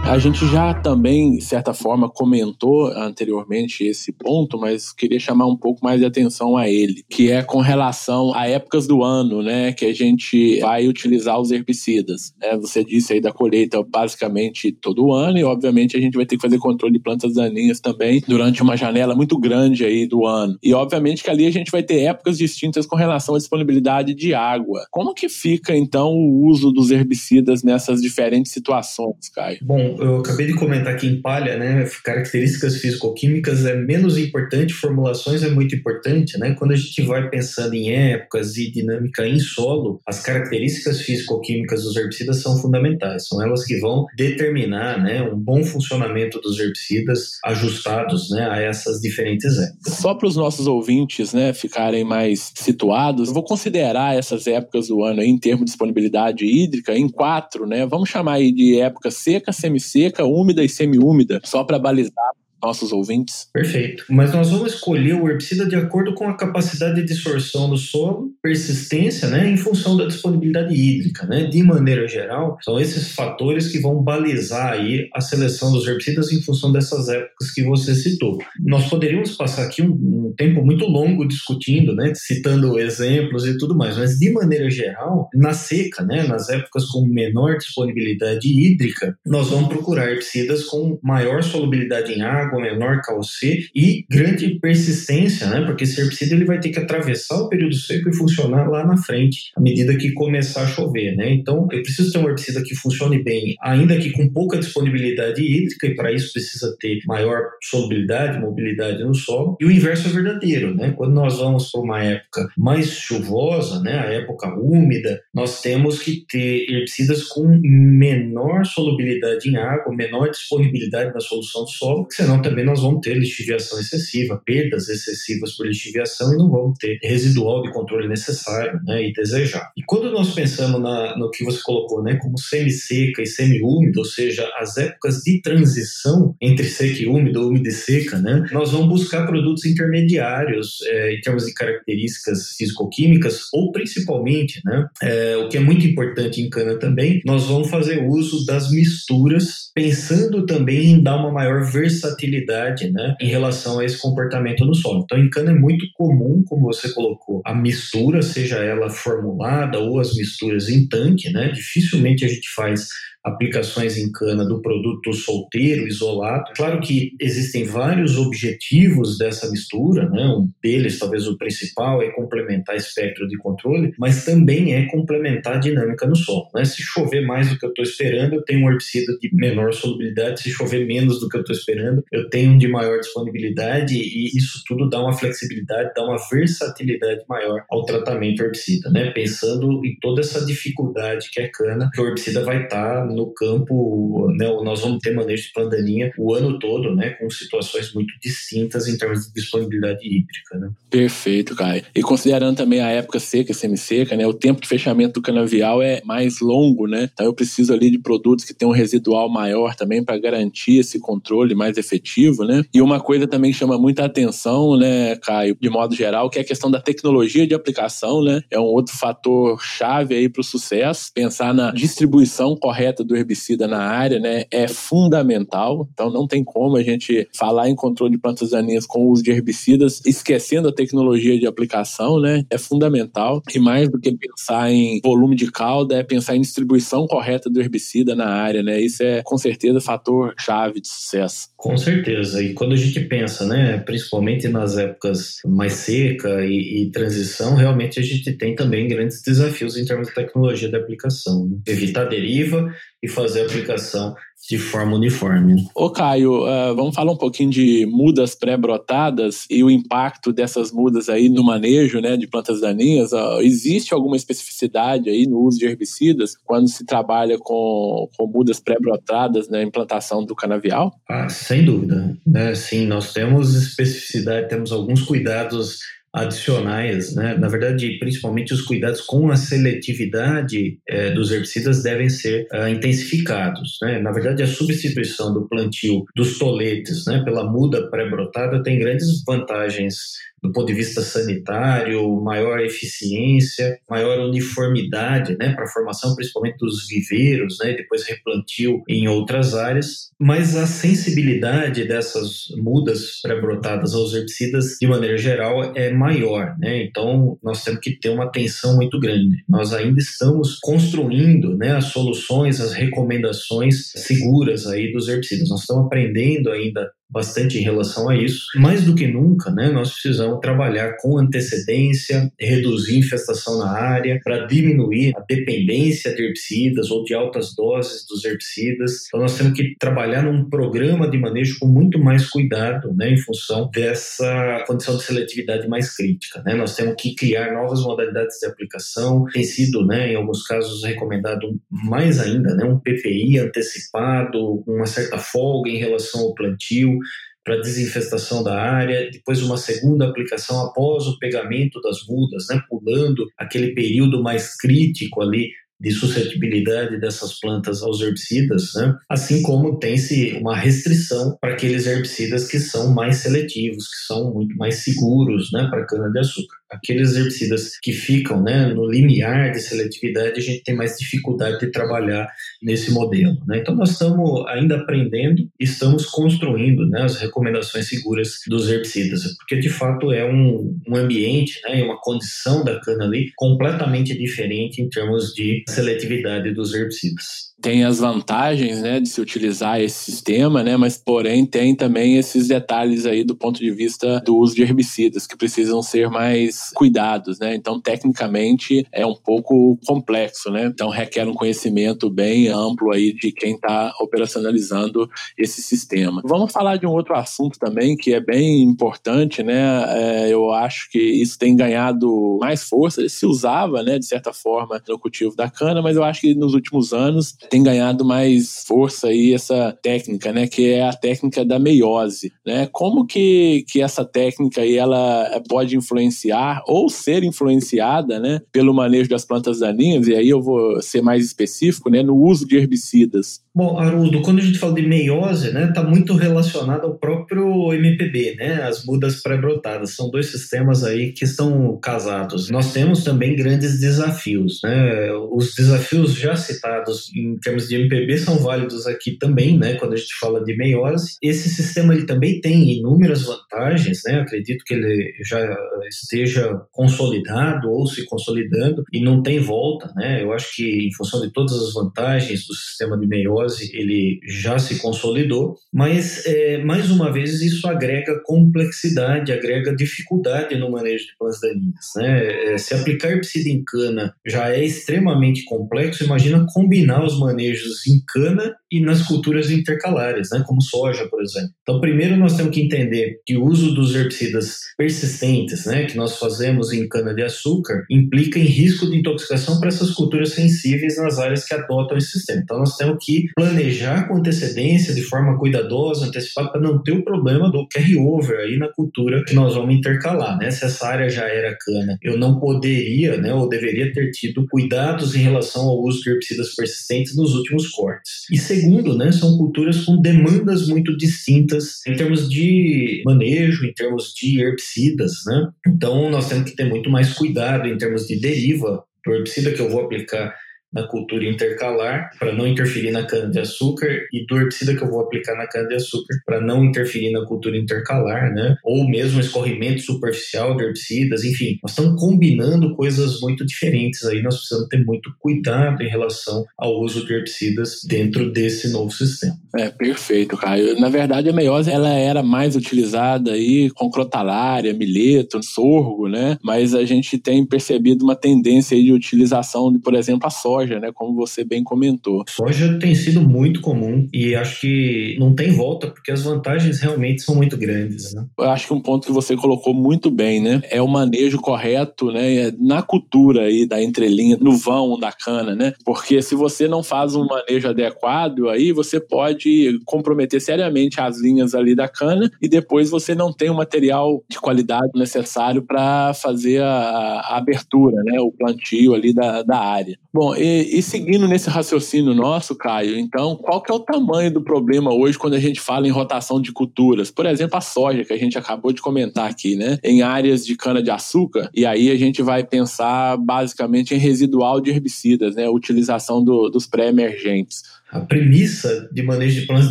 A gente já também, de certa forma, comentou anteriormente esse ponto, mas queria chamar um pouco mais de atenção a ele, que é com relação a épocas do ano, né, que a gente vai utilizar os herbicidas. Né? Você disse aí da colheita basicamente todo ano e, obviamente, a gente vai ter que fazer controle de plantas daninhas também durante uma janela muito grande aí do ano. E, obviamente, que ali a gente vai ter épocas distintas com relação à disponibilidade de água. Como que fica, então, o uso dos herbicidas nessas diferentes situações, Caio? Bom, eu acabei de comentar aqui em palha, né? Características físico-químicas é menos importante, formulações é muito importante, né? Quando a gente vai pensando em épocas e dinâmica em solo, as características físico-químicas dos herbicidas são fundamentais. São elas que vão determinar, né, um bom funcionamento dos herbicidas ajustados, né, a essas diferentes épocas. Só para os nossos ouvintes, né, ficarem mais situados, vou considerar essas épocas do ano aí, em termos de disponibilidade hídrica em quatro, né? Vamos chamar aí de época seca, semi seca, úmida e semi-úmida, só para balizar nossos ouvintes? Perfeito. Mas nós vamos escolher o herbicida de acordo com a capacidade de dissorção do solo, persistência, né, em função da disponibilidade hídrica, né? De maneira geral, são esses fatores que vão balizar aí a seleção dos herbicidas em função dessas épocas que você citou. Nós poderíamos passar aqui um, um tempo muito longo discutindo, né, citando exemplos e tudo mais, mas de maneira geral, na seca, né, nas épocas com menor disponibilidade hídrica, nós vamos procurar herbicidas com maior solubilidade em água água menor KOC e grande persistência, né? Porque esse herbicida ele vai ter que atravessar o período seco e funcionar lá na frente, à medida que começar a chover, né? Então, eu preciso ter um herbicida que funcione bem, ainda que com pouca disponibilidade hídrica, e para isso precisa ter maior solubilidade, mobilidade no solo. E o inverso é verdadeiro, né? Quando nós vamos para uma época mais chuvosa, né? A época úmida, nós temos que ter herbicidas com menor solubilidade em água, menor disponibilidade na solução do solo, senão senão também nós vamos ter lixiviação excessiva, perdas excessivas por lixiviação e não vamos ter residual de controle necessário né, e desejado. E quando nós pensamos na, no que você colocou né, como semi-seca e semi-úmido, ou seja, as épocas de transição entre seca e úmido, úmida e seca, né, nós vamos buscar produtos intermediários é, em termos de características físico-químicas ou principalmente, né, é, o que é muito importante em cana também, nós vamos fazer uso das misturas, pensando também em dar uma maior versatilidade volatilidade né, em relação a esse comportamento no solo. Então, em cana é muito comum, como você colocou, a mistura, seja ela formulada ou as misturas em tanque, né? Dificilmente a gente faz aplicações em cana do produto solteiro, isolado. Claro que existem vários objetivos dessa mistura, né? um deles, talvez o principal, é complementar espectro de controle, mas também é complementar a dinâmica no solo. Né? Se chover mais do que eu estou esperando, eu tenho um herbicida de menor solubilidade, se chover menos do que eu estou esperando, eu tenho um de maior disponibilidade e isso tudo dá uma flexibilidade, dá uma versatilidade maior ao tratamento herbicida, né? pensando em toda essa dificuldade que é cana, que o herbicida vai estar tá no campo, né? nós vamos ter manejo de plandaninha o ano todo, né? com situações muito distintas em termos de disponibilidade hídrica. Né? Perfeito, Caio. E considerando também a época seca semi-seca, né? o tempo de fechamento do canavial é mais longo, né? então eu preciso ali de produtos que tenham um residual maior também para garantir esse controle mais efetivo. Né? E uma coisa também que chama muita atenção, né, Caio, de modo geral, que é a questão da tecnologia de aplicação, né? É um outro fator chave aí para o sucesso. Pensar na distribuição correta do herbicida na área, né, é fundamental. Então não tem como a gente falar em controle de plantas daninhas com o uso de herbicidas esquecendo a tecnologia de aplicação, né? É fundamental. E mais do que pensar em volume de calda, é pensar em distribuição correta do herbicida na área, né? Isso é com certeza fator chave de sucesso. Com certeza. E quando a gente pensa, né, principalmente nas épocas mais seca e, e transição, realmente a gente tem também grandes desafios em termos de tecnologia de aplicação. Né? Evitar deriva e fazer a aplicação de forma uniforme. Ô Caio, uh, vamos falar um pouquinho de mudas pré-brotadas e o impacto dessas mudas aí no manejo né, de plantas daninhas. Uh, existe alguma especificidade aí no uso de herbicidas quando se trabalha com, com mudas pré-brotadas na implantação do canavial? Ah, sem dúvida. Né? Sim, nós temos especificidade, temos alguns cuidados adicionais, né? Na verdade, principalmente os cuidados com a seletividade é, dos herbicidas devem ser uh, intensificados, né? Na verdade, a substituição do plantio dos toletes, né, pela muda pré-brotada tem grandes vantagens do ponto de vista sanitário, maior eficiência, maior uniformidade, né, para a formação principalmente dos viveiros, né, depois replantio em outras áreas, mas a sensibilidade dessas mudas pré-brotadas aos herbicidas, de maneira geral, é maior, né, então nós temos que ter uma atenção muito grande. Nós ainda estamos construindo, né, as soluções, as recomendações seguras aí dos herbicidas. Nós estamos aprendendo ainda bastante em relação a isso. Mais do que nunca, né, nós precisamos trabalhar com antecedência, reduzir infestação na área, para diminuir a dependência de herbicidas ou de altas doses dos herbicidas. Então, nós temos que trabalhar num programa de manejo com muito mais cuidado, né, em função dessa condição de seletividade mais crítica. Né? Nós temos que criar novas modalidades de aplicação. Tem sido, né, em alguns casos, recomendado mais ainda, né, um PPI antecipado, uma certa folga em relação ao plantio para desinfestação da área, depois uma segunda aplicação após o pegamento das mudas, né, pulando aquele período mais crítico ali de suscetibilidade dessas plantas aos herbicidas, né? assim como tem-se uma restrição para aqueles herbicidas que são mais seletivos, que são muito mais seguros né, para a cana-de-açúcar aqueles herbicidas que ficam né, no limiar de seletividade, a gente tem mais dificuldade de trabalhar nesse modelo. Né? Então, nós estamos ainda aprendendo e estamos construindo né, as recomendações seguras dos herbicidas, porque de fato é um, um ambiente, né, uma condição da cana ali completamente diferente em termos de seletividade dos herbicidas tem as vantagens né, de se utilizar esse sistema, né, mas porém tem também esses detalhes aí do ponto de vista do uso de herbicidas que precisam ser mais cuidados, né? Então, tecnicamente é um pouco complexo, né? Então requer um conhecimento bem amplo aí de quem está operacionalizando esse sistema. Vamos falar de um outro assunto também que é bem importante, né? É, eu acho que isso tem ganhado mais força. Ele se usava, né, de certa forma, no cultivo da cana, mas eu acho que nos últimos anos tem ganhado mais força aí essa técnica, né, que é a técnica da meiose, né? Como que, que essa técnica aí ela pode influenciar ou ser influenciada, né, pelo manejo das plantas daninhas? E aí eu vou ser mais específico, né, no uso de herbicidas. Bom, Haroldo, quando a gente fala de meiose, né, está muito relacionado ao próprio MPB, né, as mudas pré-brotadas. São dois sistemas aí que estão casados. Nós temos também grandes desafios, né? Os desafios já citados em termos de MPB são válidos aqui também, né, quando a gente fala de meiose. Esse sistema ele também tem inúmeras vantagens, né? Acredito que ele já esteja consolidado ou se consolidando e não tem volta, né? Eu acho que em função de todas as vantagens do sistema de meiose, ele já se consolidou, mas é, mais uma vez isso agrega complexidade, agrega dificuldade no manejo de plantas daninhas, né? É, se aplicar herbicida em cana já é extremamente complexo, imagina combinar os manejos em cana e nas culturas intercalares, né? Como soja, por exemplo. Então, primeiro nós temos que entender que o uso dos herbicidas persistentes, né, que nós fazemos em cana-de-açúcar, implica em risco de intoxicação para essas culturas sensíveis nas áreas que adotam esse sistema. Então, nós temos que planejar com antecedência, de forma cuidadosa, antecipada, para não ter o problema do carry-over aí na cultura que nós vamos intercalar, né? Se essa área já era cana, eu não poderia, né, ou deveria ter tido cuidados em relação ao uso de herbicidas persistentes nos últimos cortes. E segundo, né, são culturas com demandas muito distintas em termos de manejo, em termos de herbicidas, né? Então nós temos que ter muito mais cuidado em termos de deriva do herbicida que eu vou aplicar na cultura intercalar para não interferir na cana-de-açúcar e do herbicida que eu vou aplicar na cana-de-açúcar para não interferir na cultura intercalar, né? Ou mesmo escorrimento superficial de herbicidas, enfim, nós estamos combinando coisas muito diferentes aí, nós precisamos ter muito cuidado em relação ao uso de herbicidas dentro desse novo sistema. É, perfeito, Caio. Na verdade, a meiose ela era mais utilizada aí com crotalária, mileto, sorgo, né? Mas a gente tem percebido uma tendência aí de utilização de, por exemplo, a soja soja, né? Como você bem comentou. Soja tem sido muito comum e acho que não tem volta porque as vantagens realmente são muito grandes, né? Eu acho que um ponto que você colocou muito bem, né? É o manejo correto, né? Na cultura aí da entrelinha, no vão da cana, né? Porque se você não faz um manejo adequado, aí você pode comprometer seriamente as linhas ali da cana e depois você não tem o material de qualidade necessário para fazer a, a, abertura, né? O plantio ali da, da área. Bom, e, seguindo nesse raciocínio nosso, Caio, então, qual que é o tamanho do problema hoje quando a gente fala em rotação de culturas? Por exemplo, a soja, que a gente acabou de comentar aqui, né? Em áreas de cana-de-açúcar, e aí a gente vai pensar basicamente em residual de herbicidas, né? Utilização do, dos pré-emergentes a premissa de manejo de plantas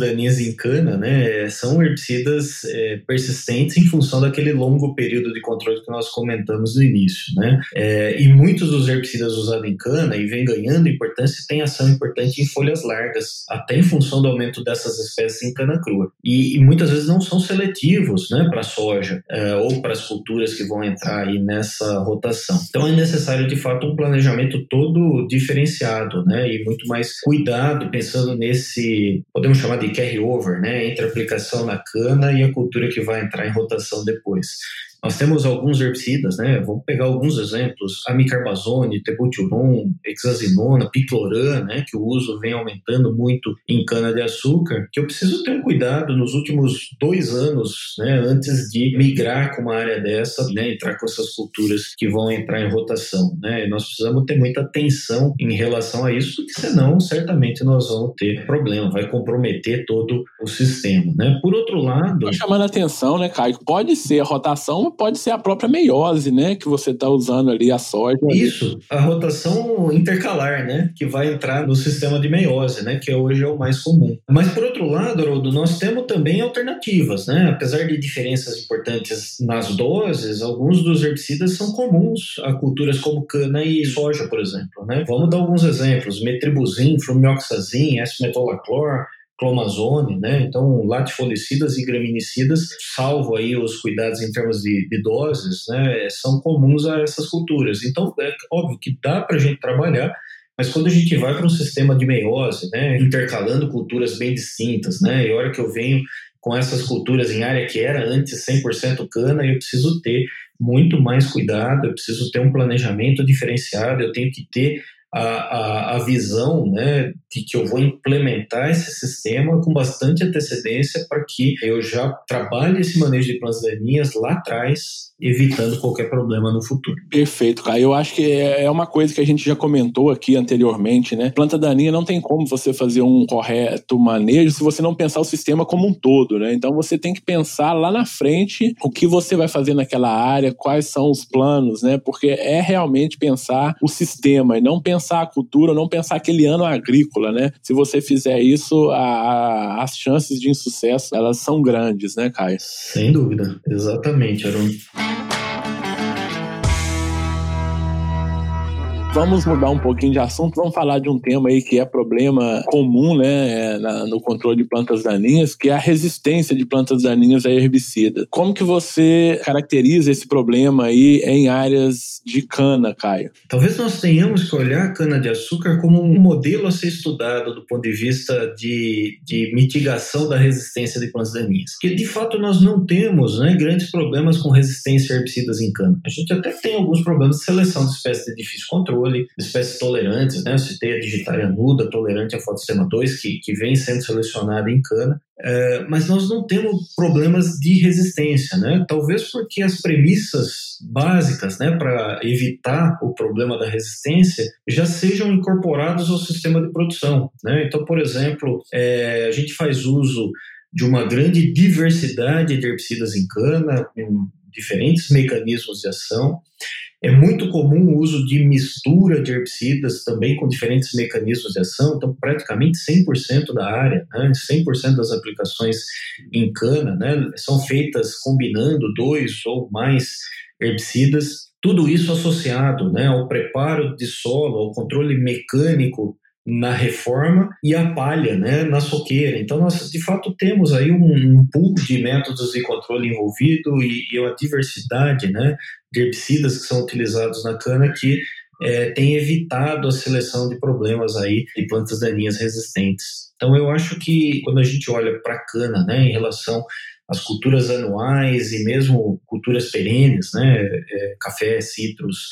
daninhas em cana né, são herbicidas é, persistentes em função daquele longo período de controle que nós comentamos no início. Né? É, e muitos dos herbicidas usados em cana e vem ganhando importância têm ação importante em folhas largas, até em função do aumento dessas espécies em cana crua. E, e muitas vezes não são seletivos né, para soja é, ou para as culturas que vão entrar aí nessa rotação. Então é necessário de fato um planejamento todo diferenciado né, e muito mais cuidado, pensando pensando nesse, podemos chamar de carry-over, né, entre a aplicação na cana e a cultura que vai entrar em rotação depois. Nós temos alguns herbicidas, né? Vamos pegar alguns exemplos: amicarbazone, tebutyron, hexazinona, picloram, né? Que o uso vem aumentando muito em cana-de-açúcar. Que eu preciso ter um cuidado nos últimos dois anos, né? Antes de migrar com uma área dessa, né? Entrar com essas culturas que vão entrar em rotação, né? E nós precisamos ter muita atenção em relação a isso, porque senão certamente nós vamos ter problema, vai comprometer todo o sistema, né? Por outro lado, Tô chamando a atenção, né, Caio? Pode ser a rotação pode ser a própria meiose, né? Que você está usando ali a soja. Isso, a rotação intercalar, né? Que vai entrar no sistema de meiose, né? Que hoje é o mais comum. Mas por outro lado, Haroldo, nós temos também alternativas, né? Apesar de diferenças importantes nas doses, alguns dos herbicidas são comuns a culturas como cana e soja, por exemplo, né? Vamos dar alguns exemplos: metribuzin, flumioxazin, S-metolaclor, clomazone, né? Então, latifolicidas e graminicidas, salvo aí os cuidados em termos de, de, doses, né? São comuns a essas culturas. Então, é óbvio que dá para a gente trabalhar, mas quando a gente vai para um sistema de meiose, né? Intercalando culturas bem distintas, né? E a hora que eu venho com essas culturas em área que era antes 100% cana, eu preciso ter muito mais cuidado, eu preciso ter um planejamento diferenciado, eu tenho que ter a, a, a, visão né, de que eu vou implementar esse sistema com bastante antecedência para que eu já trabalhe esse manejo de plantas daninhas lá atrás evitando qualquer problema no futuro. Perfeito, cara. Eu acho que é, é uma coisa que a gente já comentou aqui anteriormente, né? Planta daninha não tem como você fazer um correto manejo se você não pensar o sistema como um todo, né? Então você tem que pensar lá na frente o que você vai fazer naquela área, quais são os planos, né? Porque é realmente pensar o sistema e não pensar a cultura, não pensar aquele ano agrícola, né? Se você fizer isso, a, a, as chances de insucesso, elas são grandes, né, Caio? Sem dúvida, exatamente, Aaron. Vamos mudar um pouquinho de assunto, vamos falar de um tema aí que é problema comum, né, é, na, no controle de plantas daninhas, que é a resistência de plantas daninhas a herbicida. Como que você caracteriza esse problema aí em áreas de cana, Caio? Talvez nós tenhamos que olhar a cana-de-açúcar como um modelo a ser estudado do ponto de vista de, de mitigação da resistência de plantas daninhas. Que de fato nós não temos né, grandes problemas com resistência a herbicidas em cana. A gente até tem alguns problemas de seleção de espécies de difícil controle, de espécies tolerantes, né? Eu citei a digitária nuda, tolerante a fotossistema 2, que, que vem sendo selecionada em cana. É, mas nós não temos problemas de resistência, né? Talvez porque as premissas básicas, né, para evitar o problema da resistência já sejam incorporados ao sistema de produção, né? Então, por exemplo, é, a gente faz uso de uma grande diversidade de herbicidas em cana, com diferentes mecanismos de ação. É muito comum o uso de mistura de herbicidas também com diferentes mecanismos de ação, então praticamente 100% da área, né, 100% das aplicações em cana né, são feitas combinando dois ou mais herbicidas, tudo isso associado né, ao preparo de solo, ao controle mecânico na reforma e a palha né, na soqueira. Então, nós de fato temos aí um, um pool de métodos de controle envolvido e, e uma diversidade né, de herbicidas que são utilizados na cana que é, tem evitado a seleção de problemas aí de plantas daninhas resistentes. Então, eu acho que quando a gente olha para a cana né, em relação às culturas anuais e mesmo culturas perenes, né, é, café, citros,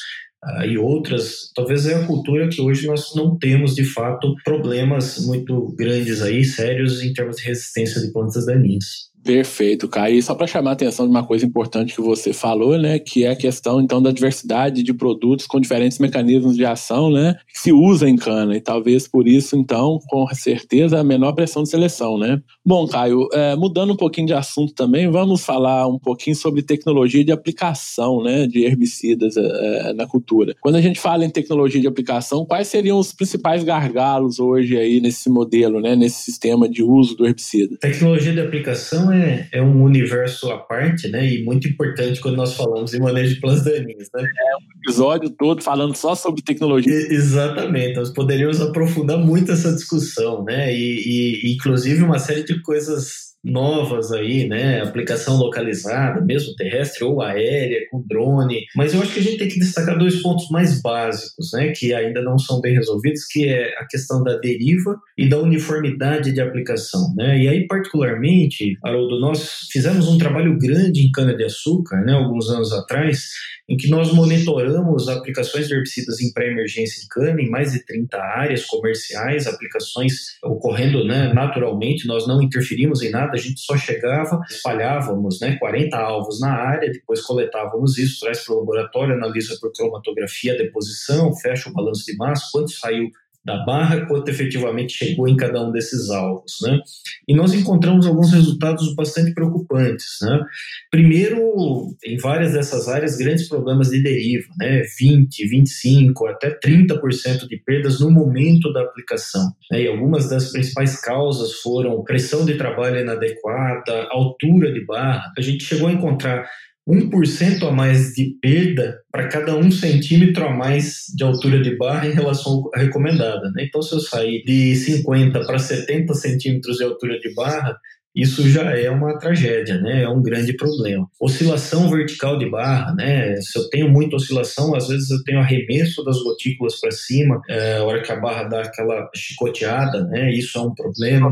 uh, e outras, talvez é a cultura que hoje nós não temos de fato problemas muito grandes aí, sérios em termos de resistência de plantas daninhas. Perfeito, Caio. E só para chamar a atenção de uma coisa importante que você falou, né, que é a questão então da diversidade de produtos com diferentes mecanismos de ação, né, que se usa em cana e talvez por isso então, com certeza, a menor pressão de seleção, né. Bom, Caio, é, mudando um pouquinho de assunto também, vamos falar um pouquinho sobre tecnologia de aplicação, né, de herbicidas é, na cultura. Quando a gente fala em tecnologia de aplicação, quais seriam os principais gargalos hoje aí nesse modelo, né, nesse sistema de uso do herbicida? Tecnologia de aplicação é é, é um universo à parte, né? E muito importante quando nós falamos em manejo de plantas daninhas, né? É um episódio todo falando só sobre tecnologia. E, exatamente. Nós poderíamos aprofundar muito essa discussão, né? E, e inclusive uma série de coisas novas aí, né? Aplicação localizada, mesmo terrestre ou aérea, com drone. Mas eu acho que a gente tem que destacar dois pontos mais básicos, né? Que ainda não são bem resolvidos, que é a questão da deriva e da uniformidade de aplicação, né? E aí, particularmente, Haroldo, nós fizemos um trabalho grande em cana-de-açúcar, né? Alguns anos atrás, em que nós monitoramos aplicações de herbicidas em pré-emergência de cana em mais de 30 áreas comerciais, aplicações ocorrendo né, naturalmente, nós não interferimos em nada, a gente só chegava, espalhávamos né, 40 alvos na área, depois coletávamos isso, traz para o laboratório, analisa por cromatografia, deposição, fecha o balanço de massa, quanto saiu da barra, quanto efetivamente chegou em cada um desses alvos. Né? E nós encontramos alguns resultados bastante preocupantes. Né? Primeiro, em várias dessas áreas, grandes problemas de deriva, né? 20, 25, até 30% de perdas no momento da aplicação. Né? E algumas das principais causas foram pressão de trabalho inadequada, altura de barra. A gente chegou a encontrar 1% a mais de perda para cada um centímetro a mais de altura de barra em relação à recomendada. Né? Então, se eu sair de 50 para 70 centímetros de altura de barra, isso já é uma tragédia, né? É um grande problema. Oscilação vertical de barra, né? Se eu tenho muita oscilação, às vezes eu tenho arremesso das gotículas para cima, é, a hora que a barra dá aquela chicoteada, né? Isso é um problema.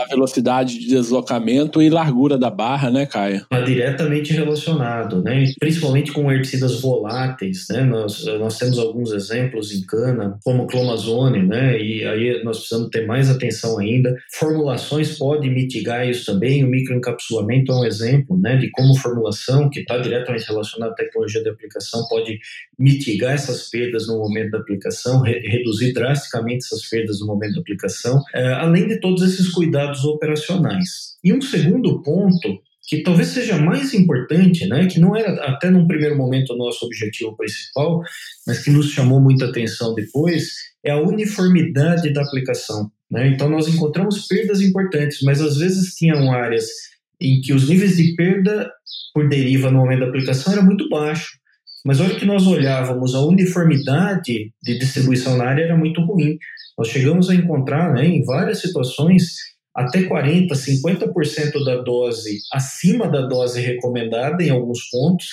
A velocidade de deslocamento e largura da barra, né, Caia? Está diretamente relacionado, né? Principalmente com herbicidas voláteis, né? Nós, nós temos alguns exemplos em cana, como clomazone, né? E aí nós precisamos ter mais atenção ainda. Formulações podem mitigar isso também. O microencapsulamento é um exemplo né, de como formulação, que está diretamente relacionada à tecnologia de aplicação, pode mitigar essas perdas no momento da aplicação, re reduzir drasticamente essas perdas no momento da aplicação, é, além de todos esses cuidados operacionais. E um segundo ponto que talvez seja mais importante, né, que não era até num primeiro momento o nosso objetivo principal, mas que nos chamou muita atenção depois, é a uniformidade da aplicação. Né? Então, nós encontramos perdas importantes, mas às vezes tinham áreas em que os níveis de perda por deriva no momento da aplicação era muito baixo, Mas a hora que nós olhávamos a uniformidade de distribuição na área era muito ruim. Nós chegamos a encontrar, né, em várias situações, até 40%, 50% da dose acima da dose recomendada em alguns pontos,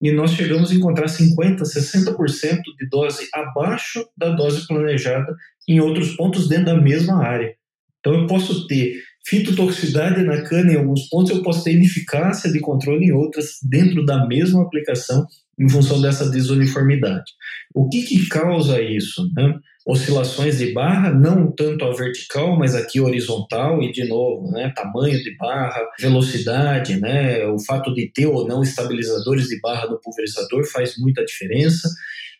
e nós chegamos a encontrar 50%, 60% de dose abaixo da dose planejada em outros pontos dentro da mesma área. Então eu posso ter fitotoxicidade na cana em alguns pontos, eu posso ter ineficácia de controle em outras dentro da mesma aplicação em função dessa desuniformidade. O que, que causa isso? Né? Oscilações de barra, não tanto a vertical, mas aqui horizontal, e de novo, né, tamanho de barra, velocidade, né, o fato de ter ou não estabilizadores de barra no pulverizador faz muita diferença.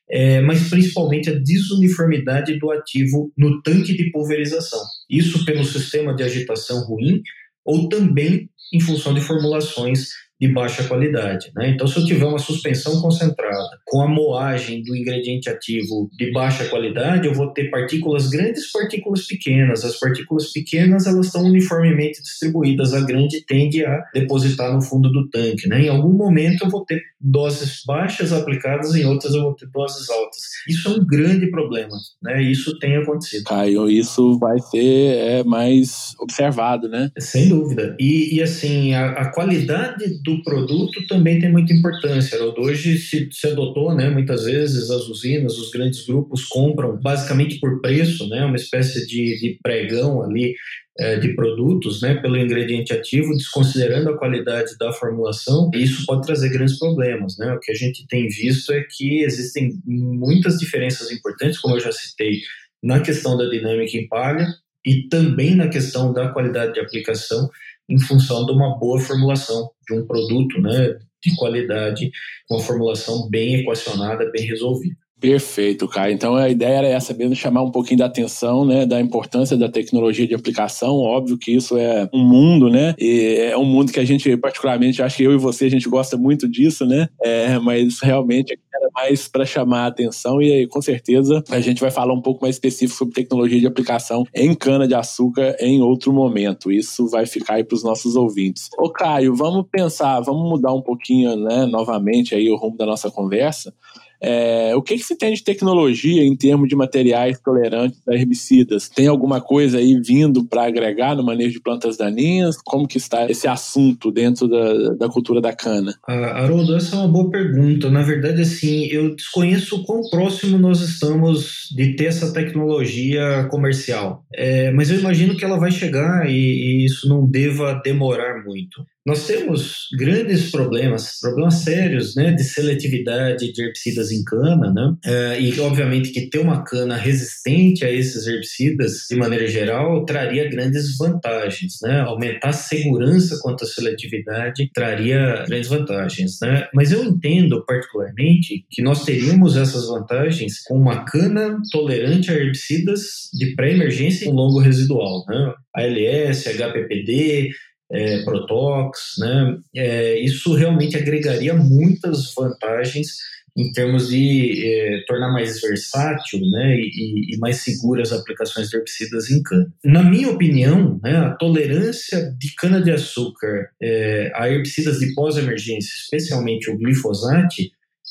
É, mas principalmente a desuniformidade do ativo no tanque de pulverização. Isso pelo sistema de agitação ruim ou também em função de formulações de baixa qualidade. Né? Então, se eu tiver uma suspensão concentrada com a moagem do ingrediente ativo de baixa qualidade, eu vou ter partículas grandes, partículas pequenas. As partículas pequenas elas estão uniformemente distribuídas, a grande tende a depositar no fundo do tanque. Né? Em algum momento eu vou ter doses baixas aplicadas, em outras eu vou ter doses altas. Isso é um grande problema. Né? Isso tem acontecido. Caio, isso vai ser é, mais observado, né? Sem dúvida. E, e assim, a, a qualidade do produto também tem muita importância. Hoje se, se adotou, né, muitas vezes as usinas, os grandes grupos compram basicamente por preço, né, uma espécie de, de pregão ali é, de produtos, né, pelo ingrediente ativo, desconsiderando a qualidade da formulação. Isso pode trazer grandes problemas, né? O que a gente tem visto é que existem muitas diferenças importantes, como eu já citei, na questão da dinâmica em palha e também na questão da qualidade de aplicação em função de uma boa formulação de um produto né, de qualidade, uma formulação bem equacionada, bem resolvida. Perfeito, Caio. Então a ideia era essa mesmo, chamar um pouquinho da atenção, né, da importância da tecnologia de aplicação. Óbvio que isso é um mundo, né, e é um mundo que a gente, particularmente, acho que eu e você, a gente gosta muito disso, né, é, mas realmente era mais para chamar a atenção e com certeza a gente vai falar um pouco mais específico sobre tecnologia de aplicação em cana-de-açúcar em outro momento. Isso vai ficar aí para os nossos ouvintes. Ô Caio, vamos pensar, vamos mudar um pouquinho, né, novamente aí o rumo da nossa conversa. É, o que, que se tem de tecnologia em termos de materiais tolerantes a herbicidas? Tem alguma coisa aí vindo para agregar no manejo de plantas daninhas? Como que está esse assunto dentro da, da cultura da cana? Ah, Haroldo, essa é uma boa pergunta. Na verdade, assim, eu desconheço quão próximo nós estamos de ter essa tecnologia comercial. É, mas eu imagino que ela vai chegar e, e isso não deva demorar muito. Nós temos grandes problemas, problemas sérios, né, de seletividade de herbicidas em cana, né, é, e obviamente que ter uma cana resistente a esses herbicidas, de maneira geral, traria grandes vantagens, né, aumentar a segurança quanto à seletividade traria grandes vantagens, né, mas eu entendo particularmente que nós teríamos essas vantagens com uma cana tolerante a herbicidas de pré-emergência com longo residual, né, ALS, HPPD, é, Protox, né? É, isso realmente agregaria muitas vantagens em termos de é, tornar mais versátil né, e, e, mais seguras as aplicações de herbicidas em cana. Na minha opinião, né, a tolerância de cana-de-açúcar é, a herbicidas de pós-emergência, especialmente o glifosato,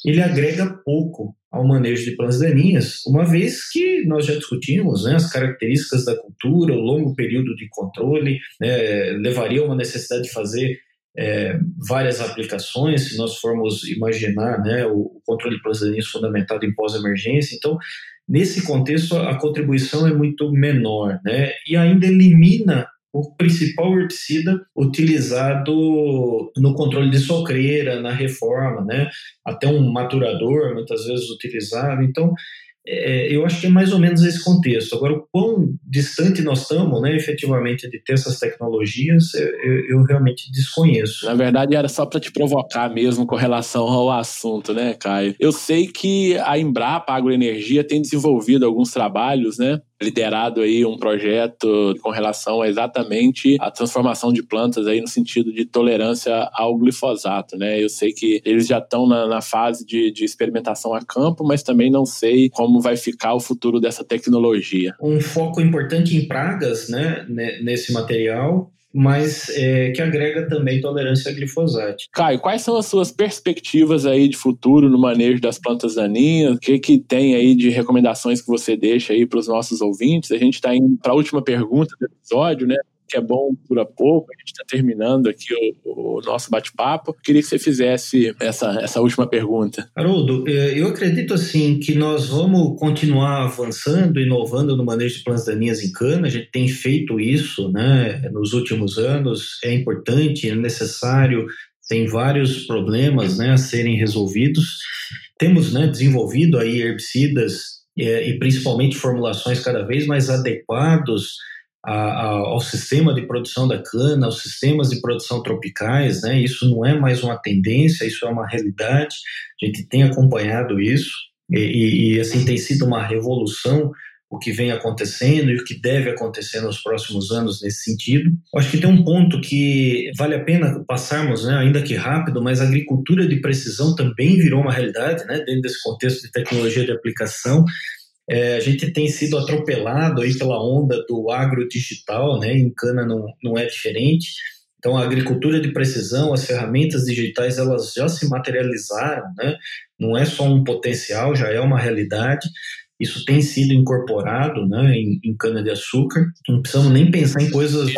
ele agrega pouco ao manejo de plantas daninhas, uma vez que nós já discutimos né, as características da cultura, o longo período de controle, né, levaria a uma necessidade de fazer é, várias aplicações, se nós formos imaginar né, o controle de plantas daninhas fundamentado em pós-emergência. Então, nesse contexto, a contribuição é muito menor né, e ainda elimina o principal herbicida utilizado no controle de socreira, na reforma, né? Até um maturador, muitas vezes utilizado. Então, é, eu acho que é mais ou menos esse contexto. Agora, o quão distante nós estamos, né, efetivamente, de ter essas tecnologias, eu, eu realmente desconheço. Na verdade, era só para te provocar mesmo com relação ao assunto, né, Caio? Eu sei que a Embrapa Agroenergia tem desenvolvido alguns trabalhos, né, liderado aí um projeto com relação a exatamente a transformação de plantas aí no sentido de tolerância ao glifosato, né? Eu sei que eles já estão na, na fase de, de, experimentação a campo, mas também não sei como vai ficar o futuro dessa tecnologia. Um foco importante em pragas, né, nesse material mas é, que agrega também tolerância a glifosato. Caio, quais são as suas perspectivas aí de futuro no manejo das plantas daninhas? O que, que tem aí de recomendações que você deixa aí para os nossos ouvintes? A gente está indo para a última pergunta do episódio, né? Que é bom por a pouco. A gente está terminando aqui o, o nosso bate-papo. Queria que você fizesse essa, essa última pergunta. Haroldo, é, eu acredito assim que nós vamos continuar avançando, inovando no manejo de plantas daninhas em cana. A gente tem feito isso né, nos últimos anos. É importante, é necessário. Tem vários problemas né, a serem resolvidos. Temos né, desenvolvido aí herbicidas é, e principalmente formulações cada vez mais adequados a, a, ao sistema de produção da cana, aos sistemas de produção tropicais, né? Isso não é mais uma tendência, isso é uma realidade. A gente tem acompanhado isso e, e, e assim tem sido uma revolução o que vem acontecendo e o que deve acontecer nos próximos anos nesse sentido. Acho que tem um ponto que vale a pena passarmos, né, ainda que rápido, mas a agricultura de precisão também virou uma realidade, né, dentro desse contexto de tecnologia de aplicação. É, a gente tem sido atropelado aí pela onda do agro digital, né? Em cana não, não é diferente. Então, a agricultura de precisão, as ferramentas digitais, elas já se materializaram, né? Não é só um potencial, já é uma realidade. Isso tem sido incorporado, né, em, em cana de açúcar. Não precisamos nem pensar em coisas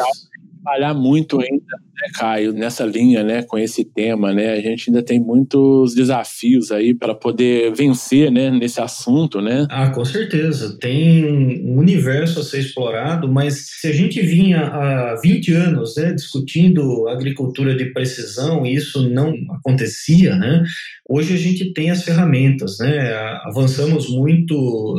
trabalhar muito ainda, né, Caio, nessa linha, né, com esse tema, né? A gente ainda tem muitos desafios aí para poder vencer, né, nesse assunto, né? Ah, com certeza. Tem um universo a ser explorado, mas se a gente vinha há 20 anos, né, discutindo agricultura de precisão e isso não acontecia, né? Hoje a gente tem as ferramentas, né? Avançamos muito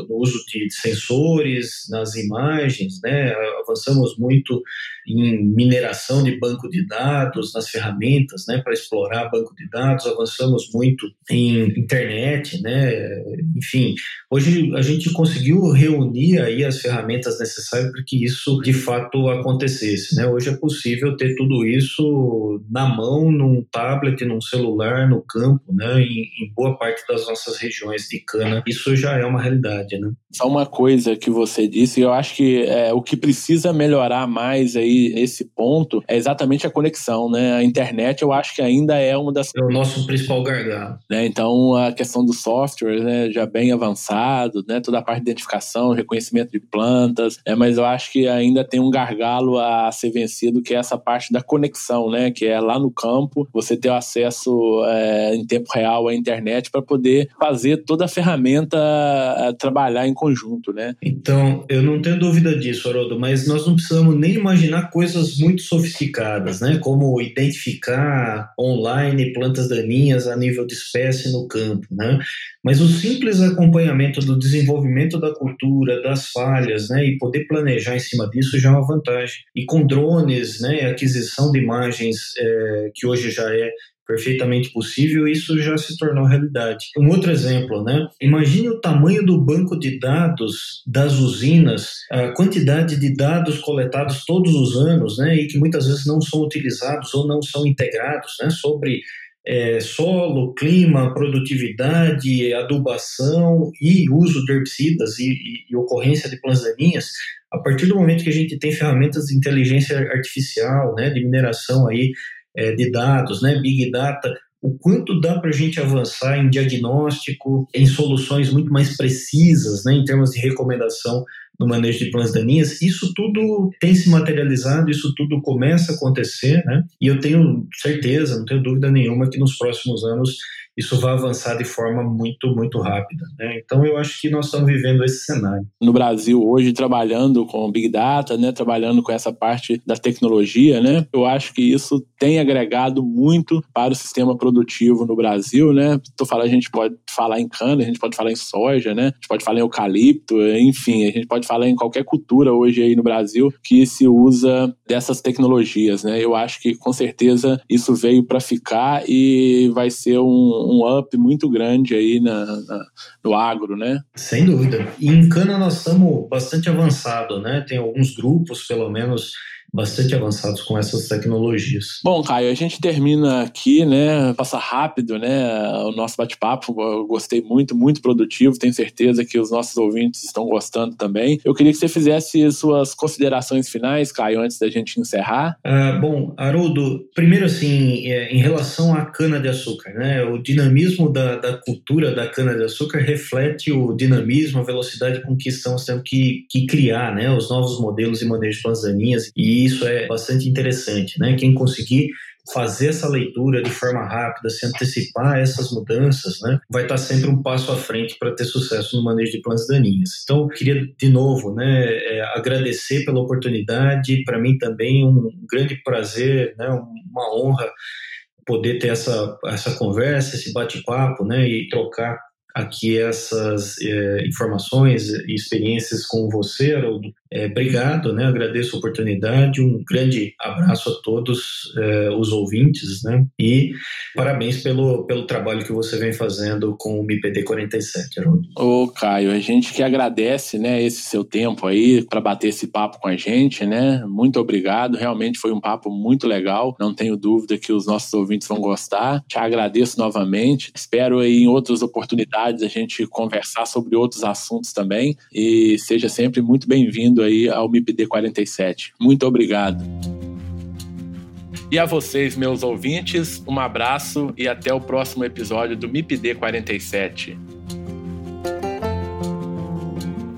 no uso de sensores, nas imagens, né? Avançamos muito em mineração de banco de dados, nas ferramentas, né, para explorar banco de dados, avançamos muito em internet, né, enfim, hoje a gente conseguiu reunir aí as ferramentas necessárias para que isso de fato acontecesse, né, hoje é possível ter tudo isso na mão, num tablet, num celular, no campo, né, em, em boa parte das nossas regiões de cana, isso já é uma realidade, né. Só uma coisa que você disse, eu acho que é, o que precisa melhorar mais aí nesse ponto é exatamente a conexão, né? A internet eu acho que ainda é uma das... É o nosso principal gargalo. Né? Então a questão do software, né, já bem avançado, né? Toda a parte de identificação, reconhecimento de plantas, é, mas eu acho que ainda tem um gargalo a ser vencido, que é essa parte da conexão, né? Que é lá no campo, você ter acesso é, em tempo real à internet para poder fazer toda a ferramenta a, trabalhar em conjunto, né? Então, eu não tenho dúvida disso, Haroldo, mas nós não precisamos nem imaginar coisas muito sofisticadas, né? Como identificar online plantas daninhas a nível de espécie no campo, né? Mas o simples acompanhamento do desenvolvimento da cultura, das falhas, né? E poder planejar em cima disso já é uma vantagem. E com drones, né? Aquisição de imagens é, que hoje já é perfeitamente possível, isso já se tornou realidade. Um outro exemplo, né? Imagine o tamanho do banco de dados das usinas, a quantidade de dados coletados todos os anos, né? E que muitas vezes não são utilizados ou não são integrados, né? Sobre é, solo, clima, produtividade, adubação e uso de herbicidas e, e, e ocorrência de plantas daninhas, a partir do momento que a gente tem ferramentas de inteligência artificial, né, de mineração aí é, de dados, né, Big Data, o quanto dá para a gente avançar em diagnóstico, em soluções muito mais precisas, né, em termos de recomendação no manejo de plantas daninhas, isso tudo tem se materializado, isso tudo começa a acontecer, né? E eu tenho certeza, não tenho dúvida nenhuma que nos próximos anos isso vai avançar de forma muito, muito rápida. Né? Então, eu acho que nós estamos vivendo esse cenário. No Brasil, hoje, trabalhando com Big Data, né, trabalhando com essa parte da tecnologia, né, eu acho que isso tem agregado muito para o sistema produtivo no Brasil. Né? Tô falando, a gente pode falar em cana, a gente pode falar em soja, né? a gente pode falar em eucalipto, enfim, a gente pode falar em qualquer cultura hoje aí no Brasil que se usa dessas tecnologias. Né? Eu acho que, com certeza, isso veio para ficar e vai ser um um up muito grande aí na, na, no agro, né? Sem dúvida. E em cana nós estamos bastante avançado, né? Tem alguns grupos, pelo menos, bastante avançados com essas tecnologias. Bom, Caio, a gente termina aqui, né? Passa rápido, né? O nosso bate-papo. Eu gostei muito, muito produtivo. Tenho certeza que os nossos ouvintes estão gostando também. Eu queria que você fizesse suas considerações finais, Caio, antes da gente encerrar. Ah, bom, Haroldo, primeiro assim, é, em relação à cana-de-açúcar, né? O dinamismo da, da cultura da cana-de-açúcar reflete o dinamismo, a velocidade com que estamos tendo que, que criar, né? Os novos modelos de manejo de plantas daninhas. Isso é bastante interessante, né? Quem conseguir fazer essa leitura de forma rápida, se antecipar essas mudanças, né, vai estar sempre um passo à frente para ter sucesso no manejo de plantas daninhas. Então, queria de novo, né, é, agradecer pela oportunidade. Para mim também um grande prazer, né, uma honra poder ter essa essa conversa, esse bate-papo, né, e trocar aqui essas é, informações e experiências com você, Haroldo. É, obrigado, né? agradeço a oportunidade, um grande abraço a todos é, os ouvintes né? e parabéns pelo, pelo trabalho que você vem fazendo com o MIPD 47, Haroldo. Ô Caio, a gente que agradece né, esse seu tempo aí para bater esse papo com a gente, né? Muito obrigado, realmente foi um papo muito legal, não tenho dúvida que os nossos ouvintes vão gostar. Te agradeço novamente, espero aí em outras oportunidades a gente conversar sobre outros assuntos também e seja sempre muito bem-vindo bem-vindo aí ao MIPD 47. Muito obrigado. E a vocês, meus ouvintes, um abraço e até o próximo episódio do MIPD 47.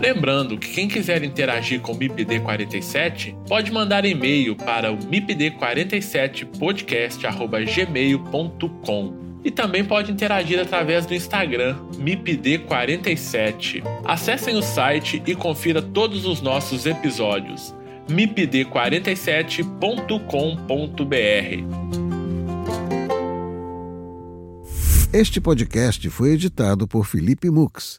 Lembrando que quem quiser interagir com o MIPD 47 pode mandar e-mail para o mipd47podcast@gmail.com e também pode interagir através do Instagram MIPD47. Acessem o site e confira todos os nossos episódios mipd47.com.br. Este podcast foi editado por Felipe Mux